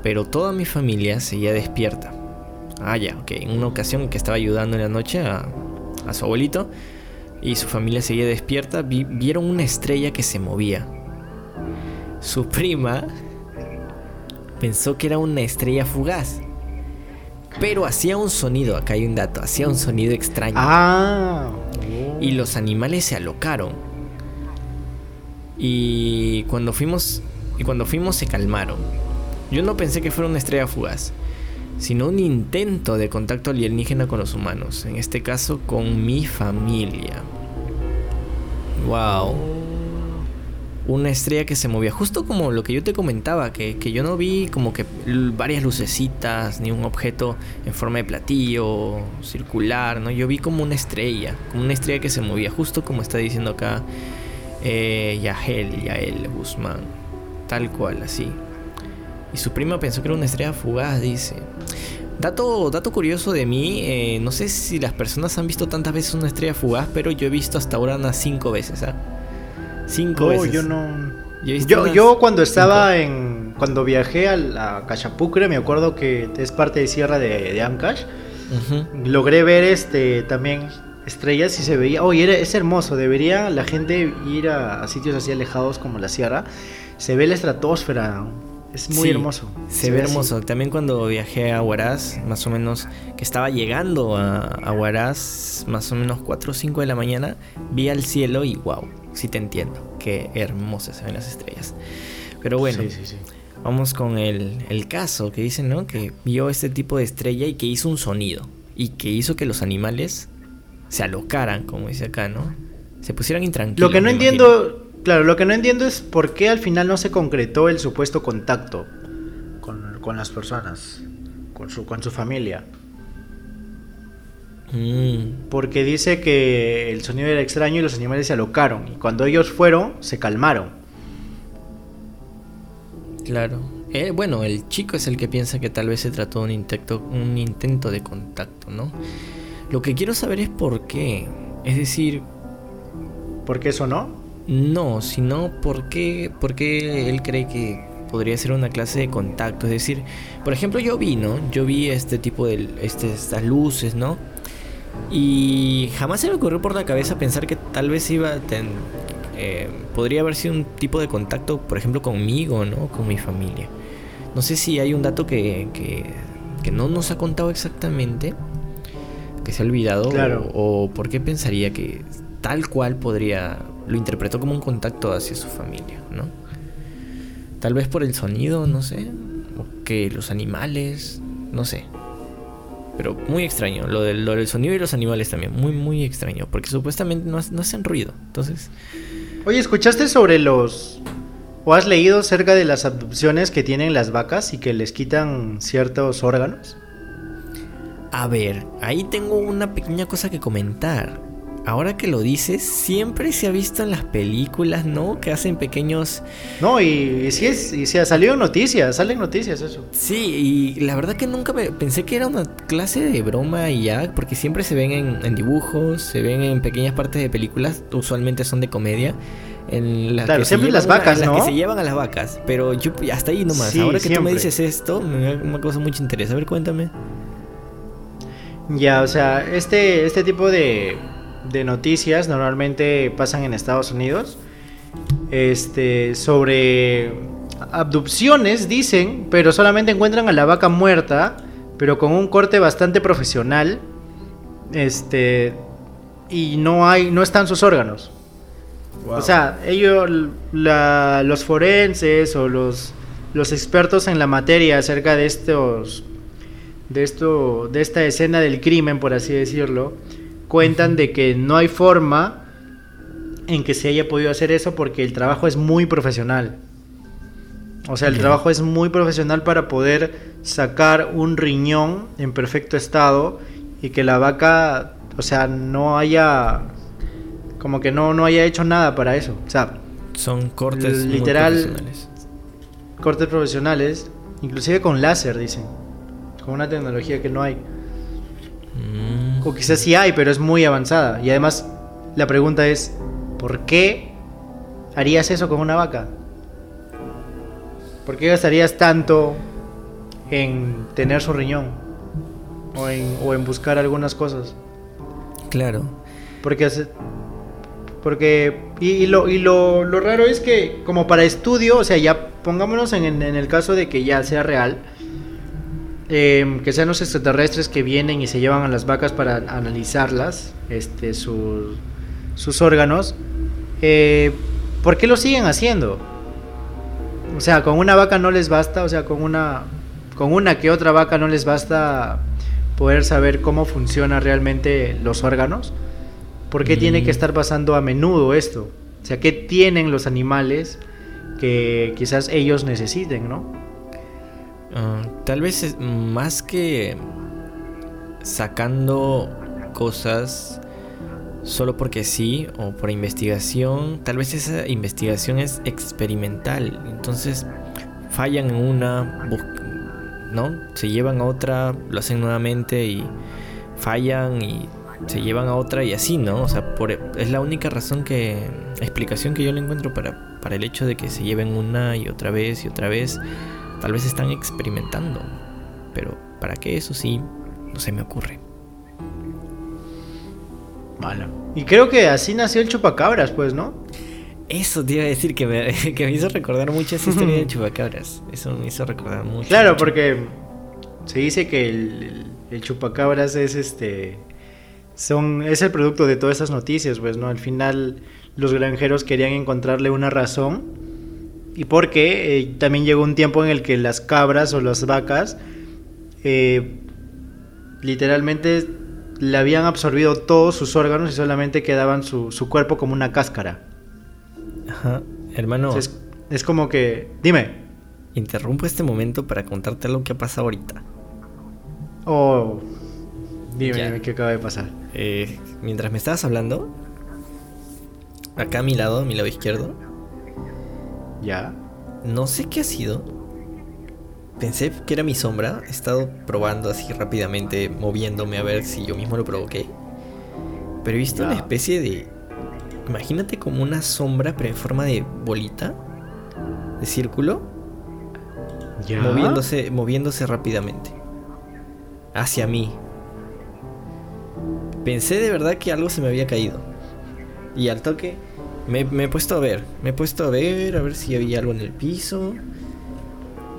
Pero toda mi familia seguía despierta. Ah, ya, ok. En una ocasión que estaba ayudando en la noche a, su abuelito y su familia seguía despierta, vieron una estrella que se movía. Su prima pensó que era una estrella fugaz. Pero hacía un sonido, acá hay un dato, hacía un sonido extraño. Ah. Y los animales se alocaron. Y cuando fuimos y cuando fuimos se calmaron. Yo no pensé que fuera una estrella fugaz, sino un intento de contacto alienígena con los humanos, en este caso con mi familia. Wow una estrella que se movía, justo como lo que yo te comentaba, que, yo no vi como que varias lucecitas, ni un objeto en forma de platillo, circular, ¿no? Yo vi como una estrella, como una estrella que se movía, justo como está diciendo acá eh, Yahel, Yael Guzmán, tal cual, así. Y su prima pensó que era una estrella fugaz, dice. Dato, dato curioso de mí, eh, no sé si las personas han visto tantas veces una estrella fugaz, pero yo he visto hasta ahora unas cinco veces, ¿ah? Cinco veces. Yo no. Yo, yo, cuando estaba en. Cuando viajé a, la Cachapucre, me acuerdo que es parte de Sierra de, de Ancash. Logré ver este también estrellas y se veía. Oye, es hermoso. Debería la gente ir a, sitios así alejados como la Sierra. Se ve la estratosfera. Es muy hermoso. Se, ve, hermoso. También cuando viajé a Huaraz, más o menos, que estaba llegando a, a Huaraz, más o menos 4 o 5 de la mañana, vi al cielo y wow sí te entiendo. Qué hermosas se ven las estrellas. Pero bueno, vamos con el, el, caso que dicen, ¿no? Que vio este tipo de estrella y que hizo un sonido. Y que hizo que los animales se alocaran, como dice acá, ¿no? Se pusieran intranquilos. Lo que no entiendo, claro, lo que no entiendo es por qué al final no se concretó el supuesto contacto con, con las personas, con su, con su familia. Mm. Porque dice que el sonido era extraño y los animales se alocaron. Y cuando ellos fueron, se calmaron. Claro. Eh, bueno, el chico es el que piensa que tal vez se trató de un intento, un intento de contacto, ¿no? Lo que quiero saber es por qué. Es decir... ¿Por qué eso no? No, sino por qué, por qué él cree que podría ser una clase de contacto. Es decir, por ejemplo, yo vi, ¿no? Yo vi este tipo de este, estas luces, ¿no? Y jamás se me ocurrió por la cabeza pensar que tal vez iba a eh, podría haber sido un tipo de contacto, por ejemplo, conmigo, ¿no? Con mi familia. No sé si hay un dato que, que, no nos ha contado exactamente, que se ha olvidado, o, por qué pensaría que tal cual podría, lo interpretó como un contacto hacia su familia, ¿no? Tal vez por el sonido, no sé, o que los animales, no sé. Pero muy extraño. Lo del, lo del sonido y los animales también. Muy, muy extraño. Porque supuestamente no, no hacen ruido. Entonces. Oye, ¿escuchaste sobre los. o has leído acerca de las abducciones que tienen las vacas y que les quitan ciertos órganos? A ver, ahí tengo una pequeña cosa que comentar ahora que lo dices, siempre se ha visto en las películas, ¿no? Que hacen pequeños... No, y, sí es, y se ha salido noticias, salen noticias eso. Sí, y la verdad que nunca pensé que era una clase de broma y ya, porque siempre se ven en, dibujos, se ven en pequeñas partes de películas, usualmente son de comedia. En claro, siempre las vacas, ¿no? Las que se llevan a las vacas, pero yo hasta ahí nomás. ahora que tú me dices esto, me da una cosa mucho interés. A ver, cuéntame. Ya, o sea, este, este tipo de, de noticias normalmente pasan en Estados Unidos. Este, sobre abducciones, dicen, pero solamente encuentran a la vaca muerta, pero con un corte bastante profesional. Este, y no hay, no están sus órganos. O sea, ellos, los forenses o los, los expertos en la materia acerca de estos, de esto, de esta escena del crimen, por así decirlo, cuentan de que no hay forma en que se haya podido hacer eso porque el trabajo es muy profesional. O sea, el trabajo es muy profesional para poder sacar un riñón en perfecto estado y que la vaca, o sea, no haya como que no, no haya hecho nada para eso. O sea, son cortes literal profesionales. cortes profesionales, inclusive con láser, dicen. Con una tecnología que no hay. O quizás sí hay, pero es muy avanzada. Y además, la pregunta es, ¿por qué harías eso con una vaca? ¿Por qué gastarías tanto en tener su riñón? O en, o en buscar algunas cosas. Claro. Porque porque, y, lo, y lo, raro es que, como para estudio, o sea, ya pongámonos en, el caso de que ya sea real, em, que sean los extraterrestres que vienen y se llevan a las vacas para analizarlas, este, sus órganos, eh, ¿por qué lo siguen haciendo? O sea, con una vaca no les basta, o sea, con una, con una que otra vaca no les basta poder saber cómo funcionan realmente los órganos. ¿Por qué tiene que mm. estar pasando a menudo esto? O sea, ¿qué tienen los animales que quizás ellos necesiten, no? Ah, tal vez más que sacando cosas solo porque sí o por investigación, tal vez esa investigación es experimental. Entonces fallan en una, ¿no? Se llevan a otra, lo hacen nuevamente y fallan y se llevan a otra y así, ¿no? O sea, por, es la única razón que, explicación que yo le encuentro para, para el hecho de que se lleven una y otra vez y otra vez. Tal vez están experimentando, pero ¿para qué? Eso sí, no se me ocurre. Malo. Y creo que así nació el chupacabras, pues, ¿no? Eso te iba a decir que me, [LAUGHS] que me hizo recordar mucho esa historia de [LAUGHS] chupacabras. Eso me hizo recordar mucho. Claro, porque se dice que el, el chupacabras es este son, es el producto de todas esas noticias, pues, ¿no? Al final los granjeros querían encontrarle una razón y porque eh, también llegó un tiempo en el que las cabras o las vacas eh, literalmente le habían absorbido todos sus órganos y solamente quedaban su, su cuerpo como una cáscara. Ajá, hermano. Es, es, como que, dime. Interrumpo este momento para contarte lo que ha pasado ahorita. Oh, dime, dime qué acaba de pasar. Eh, mientras me estabas hablando, acá a mi lado, a mi lado izquierdo. Ya. No sé qué ha sido. Pensé que era mi sombra. He estado probando así rápidamente, moviéndome a ver si yo mismo lo provoqué. Pero he visto una especie de. Imagínate como una sombra, pero en forma de bolita. De círculo. ¿Ya? Moviéndose, moviéndose rápidamente. Hacia mí. Pensé de verdad que algo se me había caído. Y al toque me, he puesto a ver. Me he puesto a ver, a ver si había algo en el piso.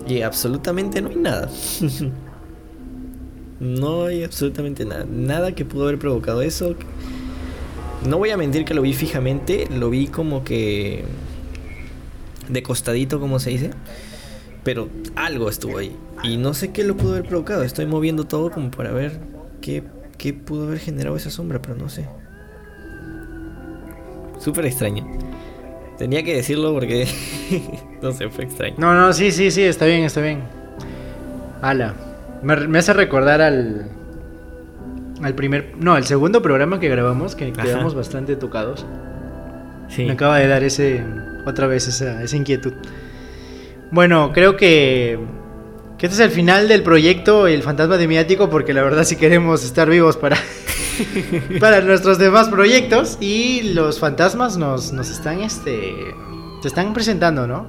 Y absolutamente no hay nada. [LAUGHS] no hay absolutamente nada. Nada que pudo haber provocado eso. No voy a mentir que lo vi fijamente. Lo vi como que... De costadito, como se dice. Pero algo estuvo ahí. Y no sé qué lo pudo haber provocado. Estoy moviendo todo como para ver qué qué pudo haber generado esa sombra, pero no sé. Súper extraño. Tenía que decirlo porque [LAUGHS] no sé, fue extraño. No, no, sí, sí, sí, está bien, está bien. Ala. Me, hace recordar al. Al primer. No, al segundo programa que grabamos, que quedamos bastante tocados. Sí. Me acaba de dar ese. Otra vez esa, esa inquietud. Bueno, creo que que este es el final del proyecto El Fantasma de Miático, porque la verdad sí queremos estar vivos para, [LAUGHS] para nuestros demás proyectos. Y los fantasmas nos, nos están, este, te están presentando, ¿no?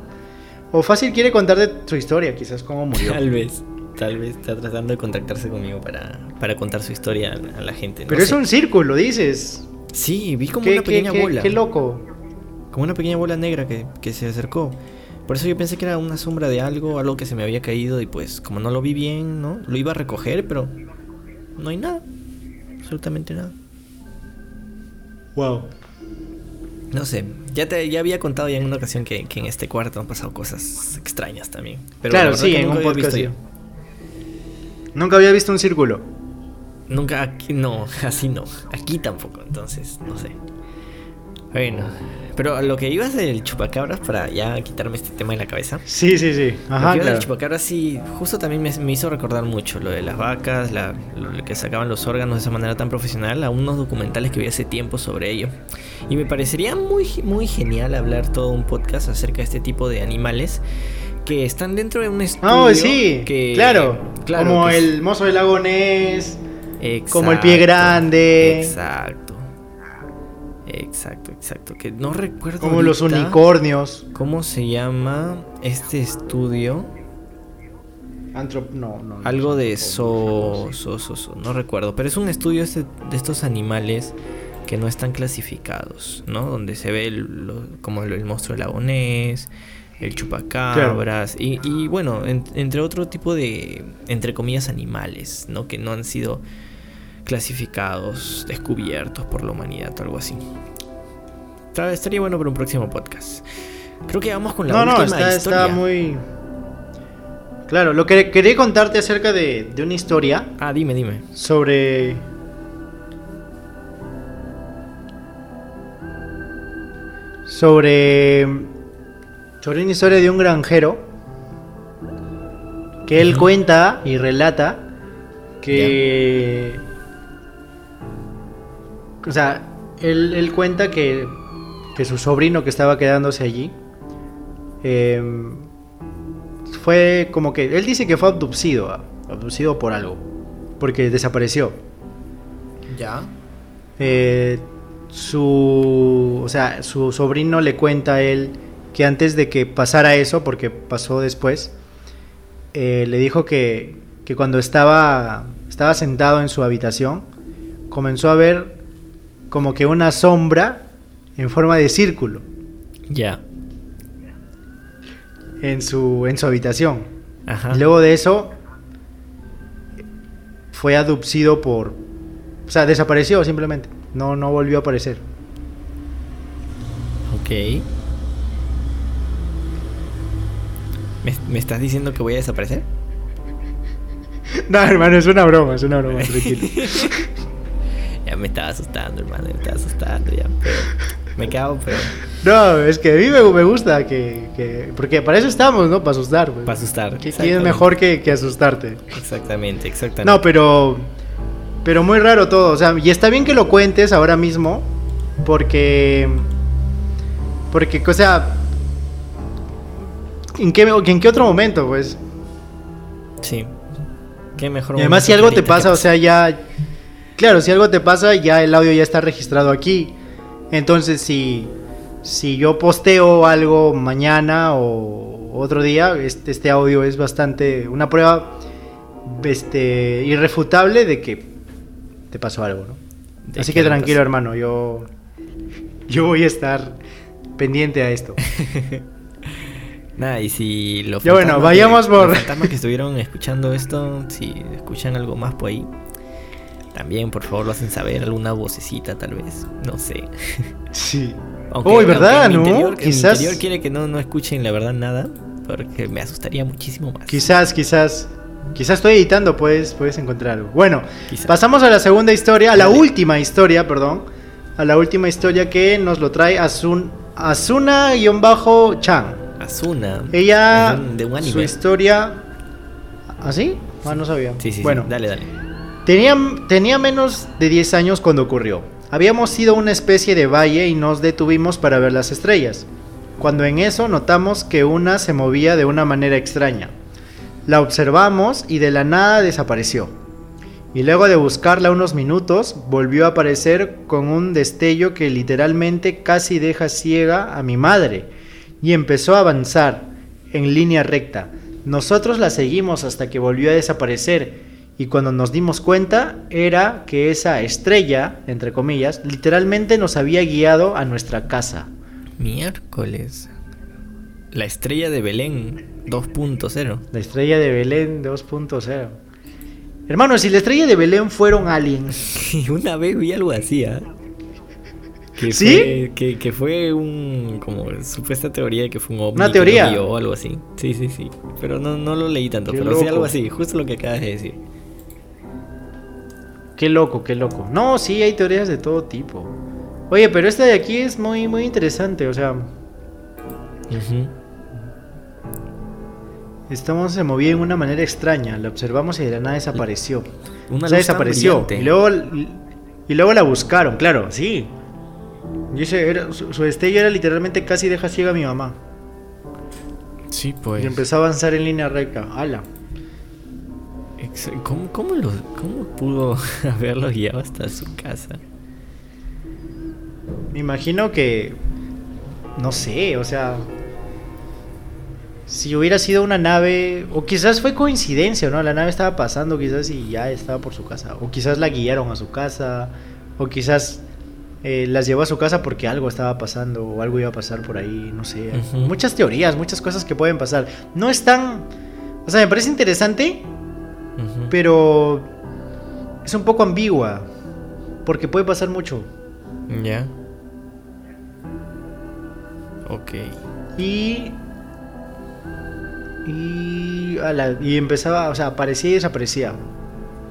O fácil quiere contar de su historia, quizás cómo murió. Tal vez, tal vez está tratando de contactarse conmigo para, para contar su historia a la gente. Pero es un círculo, dices. Sí, vi como una pequeña bola. Qué loco. Como una pequeña bola negra que, que se acercó. Por eso yo pensé que era una sombra de algo, algo que se me había caído y pues como no lo vi bien, ¿no? Lo iba a recoger, pero no hay nada. Absolutamente nada. Wow. No sé, ya te ya había contado ya en una ocasión que, que en este cuarto han pasado cosas extrañas también. Pero la claro, sí, en un podcast. Nunca había visto un círculo. Nunca aquí, no, [LAUGHS] así no. Aquí tampoco, entonces, no sé. Bueno, pero lo que ibas del chupacabras, para ya quitarme este tema de la cabeza. Sí, sí, sí. lo Ajá, que iba claro. del chupacabras sí, justo también me, me hizo recordar mucho lo de las vacas, la, lo que sacaban los órganos de esa manera tan profesional, a unos documentales que vi hace tiempo sobre ello. Y me parecería muy, muy genial hablar todo un podcast acerca de este tipo de animales que están dentro de un estudio. Ah, sí, que, claro. claro, Como que el mozo del lago Ness. como el pie grande. Exacto. Exacto, exacto. Que no recuerdo. Como los unicornios. ¿Cómo se llama este estudio? Antrop... No, no, no. Algo de so so, so, no recuerdo. Pero es un estudio este- de estos animales que no están clasificados, ¿no? Donde se ve el- lo- como el, el monstruo del lago Ness, el chupacabras y, y, bueno, en- entre otro tipo de, entre comillas, animales, ¿no? Que no han sido clasificados, descubiertos por la humanidad o algo así. Está- Estaría bueno para un próximo podcast. Creo que vamos con la No, no, última está, historia. está muy... Claro, lo que quería contarte acerca de, de una historia Ah, dime, dime. sobre... Sobre... Sobre una historia de un granjero que él cuenta y relata que... O sea, él, él cuenta que, que su sobrino que estaba quedándose allí em, fue como que... Él dice que fue abducido, ah, abducido por algo, porque desapareció. Ya. Eh, su, o sea, su sobrino le cuenta a él que antes de que pasara eso, porque pasó después, eh, le dijo que, que cuando estaba, estaba sentado en su habitación, comenzó a ver como que una sombra en forma de círculo Ya. en su, en su habitación. Ajá. Luego de eso fue abducido por... O sea, desapareció simplemente. No, no volvió a aparecer. Ok. ¿Me, me estás diciendo que voy a desaparecer? [LAUGHS] No, hermano, es una broma, es una broma, tranquilo. [LAUGHS] Ya me estaba asustando, hermano. Me estaba asustando ya. Pero me cago, pero. No, es que a mí me, me gusta que, que- Porque para eso estamos, ¿no? Para asustar. Para asustar. ¿Qué- ¿Quién es mejor que, que asustarte? Exactamente, exactamente. No, pero... Pero muy raro todo, o sea, y está bien que lo cuentes ahora mismo, porque... Porque, o sea... ¿En qué, ¿En qué otro momento, pues? Sí. Qué mejor Y además si algo te pasa, o sea, ya... Claro, si algo te pasa, ya el audio ya está registrado aquí. Entonces, si, si yo posteo algo mañana o otro día, este, este audio es bastante... Una prueba este, irrefutable de que te pasó algo, ¿no? Así que tranquilo, hermano, yo... Yo voy a estar pendiente a esto. [LAUGHS] Nada, y si los Ya bueno, vayamos que, por- Los fantasmas que estuvieron escuchando esto, si escuchan algo más por ahí, también por favor lo hacen saber, alguna vocecita tal vez, no sé. Sí. [LAUGHS] Aunque, Uy, ¿verdad, aunque mi no? interior, en mi Quizás- interior quiere que no, no escuchen la verdad nada, porque me asustaría muchísimo más. Quizás, quizás. Quizás estoy editando, puedes, puedes encontrar algo. Bueno, Quizás. pasamos a la segunda historia, a la Dale. última historia, perdón. A la última historia que nos lo trae Asun, Asuna-Chan. Asuna. Ella, de un- anime. su historia... ¿Así? Ah, no sabía. Sí, sí, bueno, sí. Dale, dale. Tenía, menos de 10 años cuando ocurrió. Habíamos ido a una especie de valle y nos detuvimos para ver las estrellas. Cuando en eso notamos que una se movía de una manera extraña. La observamos y de la nada desapareció. Y luego de buscarla unos minutos, volvió a aparecer con un destello que literalmente casi deja ciega a mi madre. Y empezó a avanzar en línea recta. Nosotros la seguimos hasta que volvió a desaparecer. Y cuando nos dimos cuenta, era que esa estrella, entre comillas, literalmente nos había guiado a nuestra casa. Miércoles. La estrella de Belén 2.0. La estrella de Belén 2.0. Hermano, si la estrella de Belén fuera un alien, Y [LAUGHS] una vez vi algo así, ¿ah? Que ¿Sí? Fue, que, que fue un. Como supuesta teoría de que fue un ovni. Una teoría. o algo así. Sí, sí, sí. Pero no, no lo leí tanto. Qué pero sí loco. algo así. Justo lo que acabas de decir. Qué loco, qué loco. No, sí, hay teorías de todo tipo. Oye, pero esta de aquí es muy, muy interesante. O sea, Ujú. estamos se movía de una manera extraña. La observamos y de la nada desapareció. Una o sea, desapareció. Y luego, y luego la buscaron, claro, sí. Y ese era, su, su destello era literalmente casi deja ciega a mi mamá. Sí, pues. Y empezó a avanzar en línea recta. ¡Hala! ¿Cómo, cómo, lo- cómo pudo [LAUGHS] haberlo guiado hasta su casa? Me imagino que. No sé, o sea. Si hubiera sido una nave. O quizás fue coincidencia, ¿no? La nave estaba pasando, quizás y ya estaba por su casa. O quizás la guiaron a su casa. O quizás eh, las llevó a su casa porque algo estaba pasando. O algo iba a pasar por ahí, no sé. Muchas teorías, muchas cosas que pueden pasar. No es tan. O sea, me parece interesante. Pero. Es un poco ambigua. Porque puede pasar mucho. Ya. Ok. Y. Y. y empezaba, o sea, aparecía y desaparecía.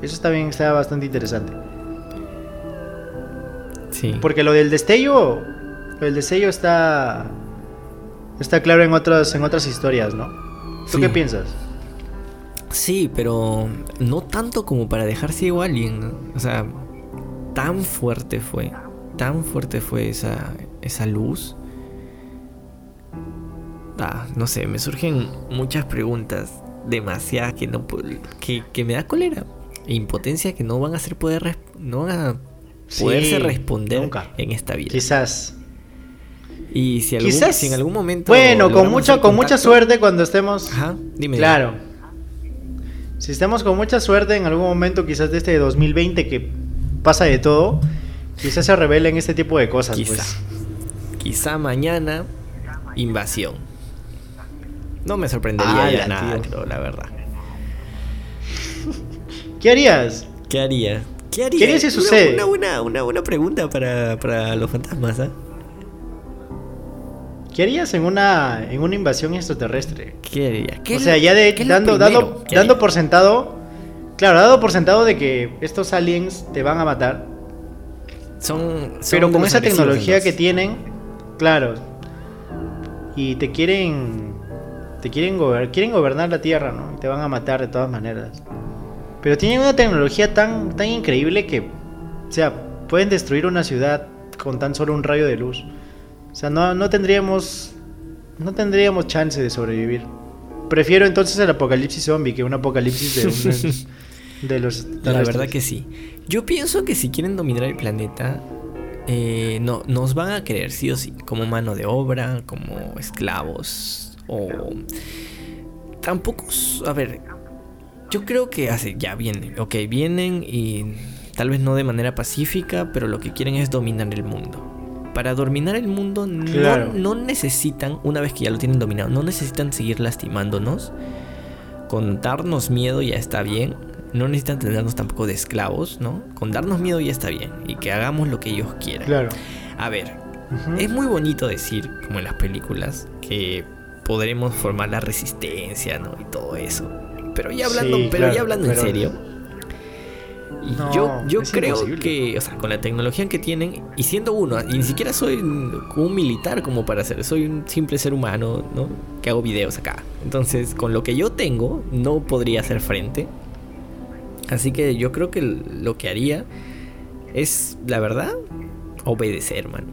Eso también estaba bastante interesante. Sí. Porque lo del destello. Lo del destello está. Está claro en otras, en otras historias, ¿no? ¿Tú Sí. qué piensas? Sí, pero no tanto como para dejar ciego a alguien. ¿no? O sea, tan fuerte fue. Tan fuerte fue esa, esa luz. Ah, no sé, me surgen muchas preguntas. Demasiadas que no que, que me da cólera. E impotencia que no van a ser poder no van a poderse Sí, responder nunca. en esta vida. Quizás. Y si, algún, Quizás. si en algún momento. Bueno, con mucha, con mucha suerte cuando estemos. Ajá, dime. Claro. Si estamos con mucha suerte en algún momento, quizás de este 2020 que pasa de todo, quizás se revelen este tipo de cosas. Quizá. Pues. Quizá mañana, invasión. No me sorprendería ya nada, creo, la verdad. ¿Qué harías? ¿Qué haría? ¿Qué haría? ¿Qué haría si Una- sucede? Una, buena, una buena pregunta para, para los fantasmas, ¿ah? ¿Qué harías en una, en una invasión extraterrestre? ¿Qué haría? ¿Qué o sea, ya de dando, dando, dando por sentado, claro, dado por sentado de que estos aliens te van a matar, Son, son pero con esa tecnología que tienen, claro, y te quieren, te quieren, gober- quieren gobernar la Tierra, ¿no? Y te van a matar de todas maneras. Pero tienen una tecnología tan, tan increíble que, o sea, pueden destruir una ciudad con tan solo un rayo de luz. O sea, no, no tendríamos, no tendríamos chance de sobrevivir. Prefiero entonces el apocalipsis zombie que un apocalipsis de, un- [LAUGHS] de los La verdad que sí. Yo pienso que si quieren dominar el planeta, eh, no, nos van a querer sí o sí, como mano de obra, como esclavos, o tampoco, a ver, yo creo que hace, ya vienen, ok, vienen y tal vez no de manera pacífica, pero lo que quieren es dominar el mundo. Para dominar el mundo no, Claro. no necesitan, una vez que ya lo tienen dominado, no necesitan seguir lastimándonos. Con darnos miedo ya está bien. No necesitan tenernos tampoco de esclavos, ¿no? Con darnos miedo ya está bien. Y que hagamos lo que ellos quieran. Claro. A ver, es muy bonito decir, como en las películas, que podremos formar la resistencia, ¿no? Y todo eso. Pero ya hablando, Sí, pero claro, ya hablando pero- en serio. Y No, yo yo creo imposible. que, o sea, con la tecnología que tienen, y siendo uno, y ni siquiera soy un, un militar como para hacer, soy un simple ser humano, ¿no? Que hago videos acá. Entonces, con lo que yo tengo, no podría hacer frente. Así que yo creo que lo que haría es, la verdad, obedecer, man.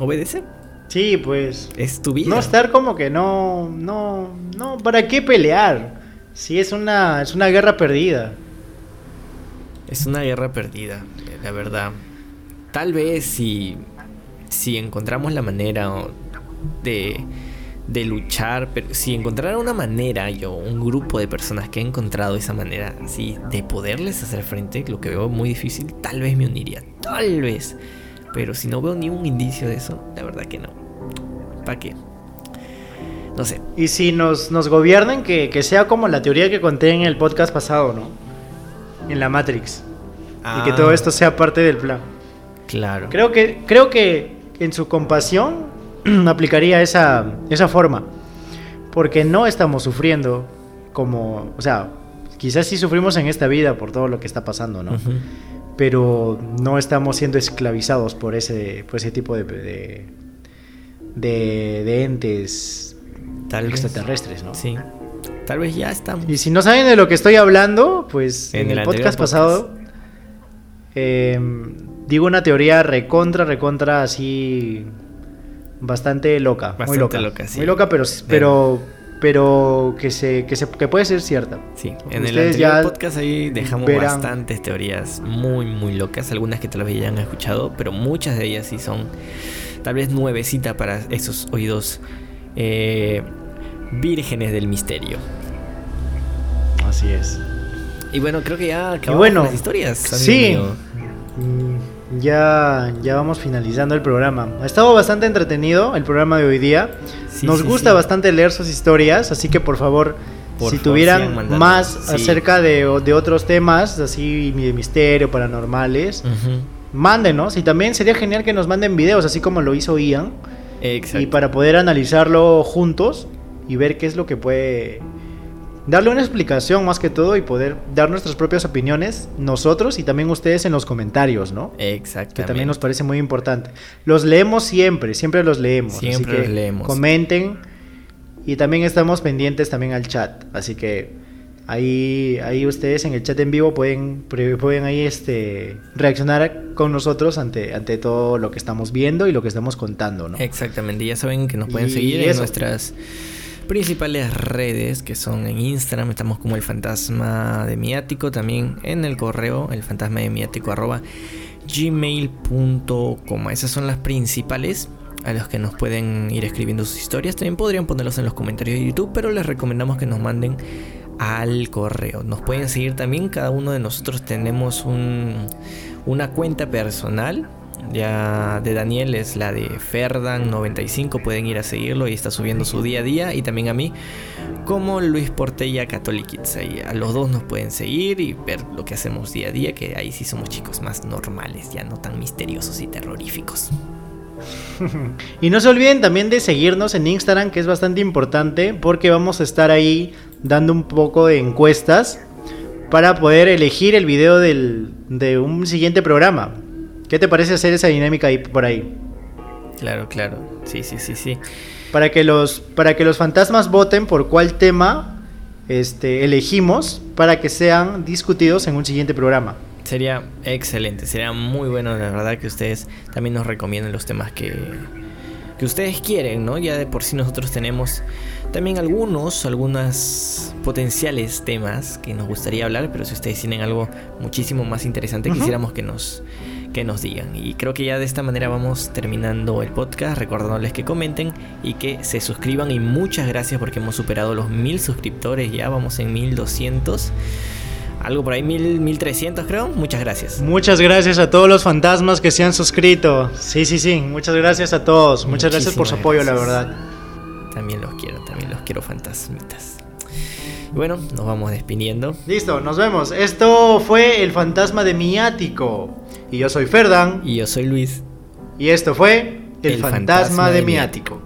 Obedecer. Sí, pues. Es tu vida. No estar como que no, no, no, ¿para qué pelear? Si es una, es una guerra perdida. Es una guerra perdida, la verdad. Tal vez si, si encontramos la manera de, de luchar, pero si encontrara una manera, yo, un grupo de personas que ha encontrado esa manera, así, de poderles hacer frente, lo que veo muy difícil, tal vez me uniría, tal vez. Pero si no veo ni un indicio de eso, la verdad que no. ¿Para qué? No sé. Y si nos, nos gobiernan, que, que sea como la teoría que conté en el podcast pasado, ¿no? En la Matrix. Y que Ah, todo esto sea parte del plan. Claro. Creo que, creo que en su compasión [CLEARS THROAT] aplicaría esa, esa forma. Porque no estamos sufriendo como, o sea, quizás sí sufrimos en esta vida por todo lo que está pasando, ¿no? Pero no estamos siendo esclavizados por ese, por ese tipo de, de, de- de entes Tal vez. extraterrestres, ¿no? Sí. Tal vez ya estamos. Y si no saben de lo que estoy hablando, pues en, En el, el podcast, pasado eh, digo una teoría recontra, recontra así bastante loca, muy loca, loca, sí. muy loca, pero pero pero que se que se que puede ser cierta. Sí, en el Ustedes anterior ya podcast ahí dejamos verán. bastantes teorías muy, muy locas. Algunas que tal vez ya han escuchado, pero muchas de ellas sí son tal vez nuevecita para esos oídos eh, vírgenes del misterio. Así es. Y bueno, creo que ya acabamos bueno, las historias. sí. mío. Mm, Ya, ya vamos finalizando el programa. Ha estado bastante entretenido el programa de hoy día. Sí, Nos sí, gusta sí. bastante leer sus historias, así que por favor, Por si favor, tuvieran más acerca de, de otros temas, así de misterio, paranormales, mándenos. Y también sería genial que nos manden videos, así como lo hizo Ian, Exacto. y para poder analizarlo juntos y ver qué es lo que puede darle una explicación más que todo y poder dar nuestras propias opiniones nosotros y también ustedes en los comentarios, ¿no? Exactamente. que también nos parece muy importante. Los leemos siempre, siempre los leemos. Siempre así que los leemos. Comenten y también estamos pendientes también al chat, así que ahí, ahí ustedes en el chat en vivo pueden, pueden ahí este reaccionar con nosotros ante, ante todo lo que estamos viendo y lo que estamos contando, ¿no? Exactamente, ya saben que nos pueden Y seguir en eso. nuestras principales redes que son en Instagram, estamos como el fantasma de miático, también en el correo, el fantasma de miático arroba gmail.com. Esas son las principales a los que nos pueden ir escribiendo sus historias. También podrían ponerlos en los comentarios de YouTube, pero les recomendamos que nos manden al correo. Nos pueden seguir también, cada uno de nosotros tenemos un, una cuenta personal. Ya de Daniel es la de Ferdan95, pueden ir a seguirlo y está subiendo su día a día. Y también a mí, como Luis Portella Catholics. Ahí a los dos nos pueden seguir y ver lo que hacemos día a día, que ahí sí somos chicos más normales, ya no tan misteriosos y terroríficos. [LAUGHS] Y no se olviden también de seguirnos en Instagram, que es bastante importante, porque vamos a estar ahí dando un poco de encuestas para poder elegir el video del, de un siguiente programa. ¿Qué te parece hacer esa dinámica ahí por ahí? Claro, claro. Sí, sí, sí, sí. Para que los, para que los fantasmas voten por cuál tema este, elegimos para que sean discutidos en un siguiente programa. Sería excelente, sería muy bueno, la verdad, que ustedes también nos recomienden los temas que, que ustedes quieren, ¿no? Ya de por sí nosotros tenemos también algunos, algunos potenciales temas que nos gustaría hablar, pero si ustedes tienen algo muchísimo más interesante, Ujú. quisiéramos que nos, que nos digan. Y creo que ya de esta manera vamos terminando el podcast, recordándoles que comenten y que se suscriban. Y muchas gracias porque hemos superado los mil suscriptores, ya vamos en 1200. Algo por ahí, mil, 1300 creo. Muchas gracias. Muchas gracias a todos los fantasmas que se han suscrito. Sí, sí, sí. Muchas gracias a todos. Muchas gracias por su apoyo, la verdad. También los quiero, también los quiero fantasmitas. Y bueno, nos vamos despidiendo. Listo, nos vemos. Esto fue el fantasma de Miático. Y yo soy Ferdan. Y yo soy Luis. Y esto fue el, El fantasma, fantasma de de Miático.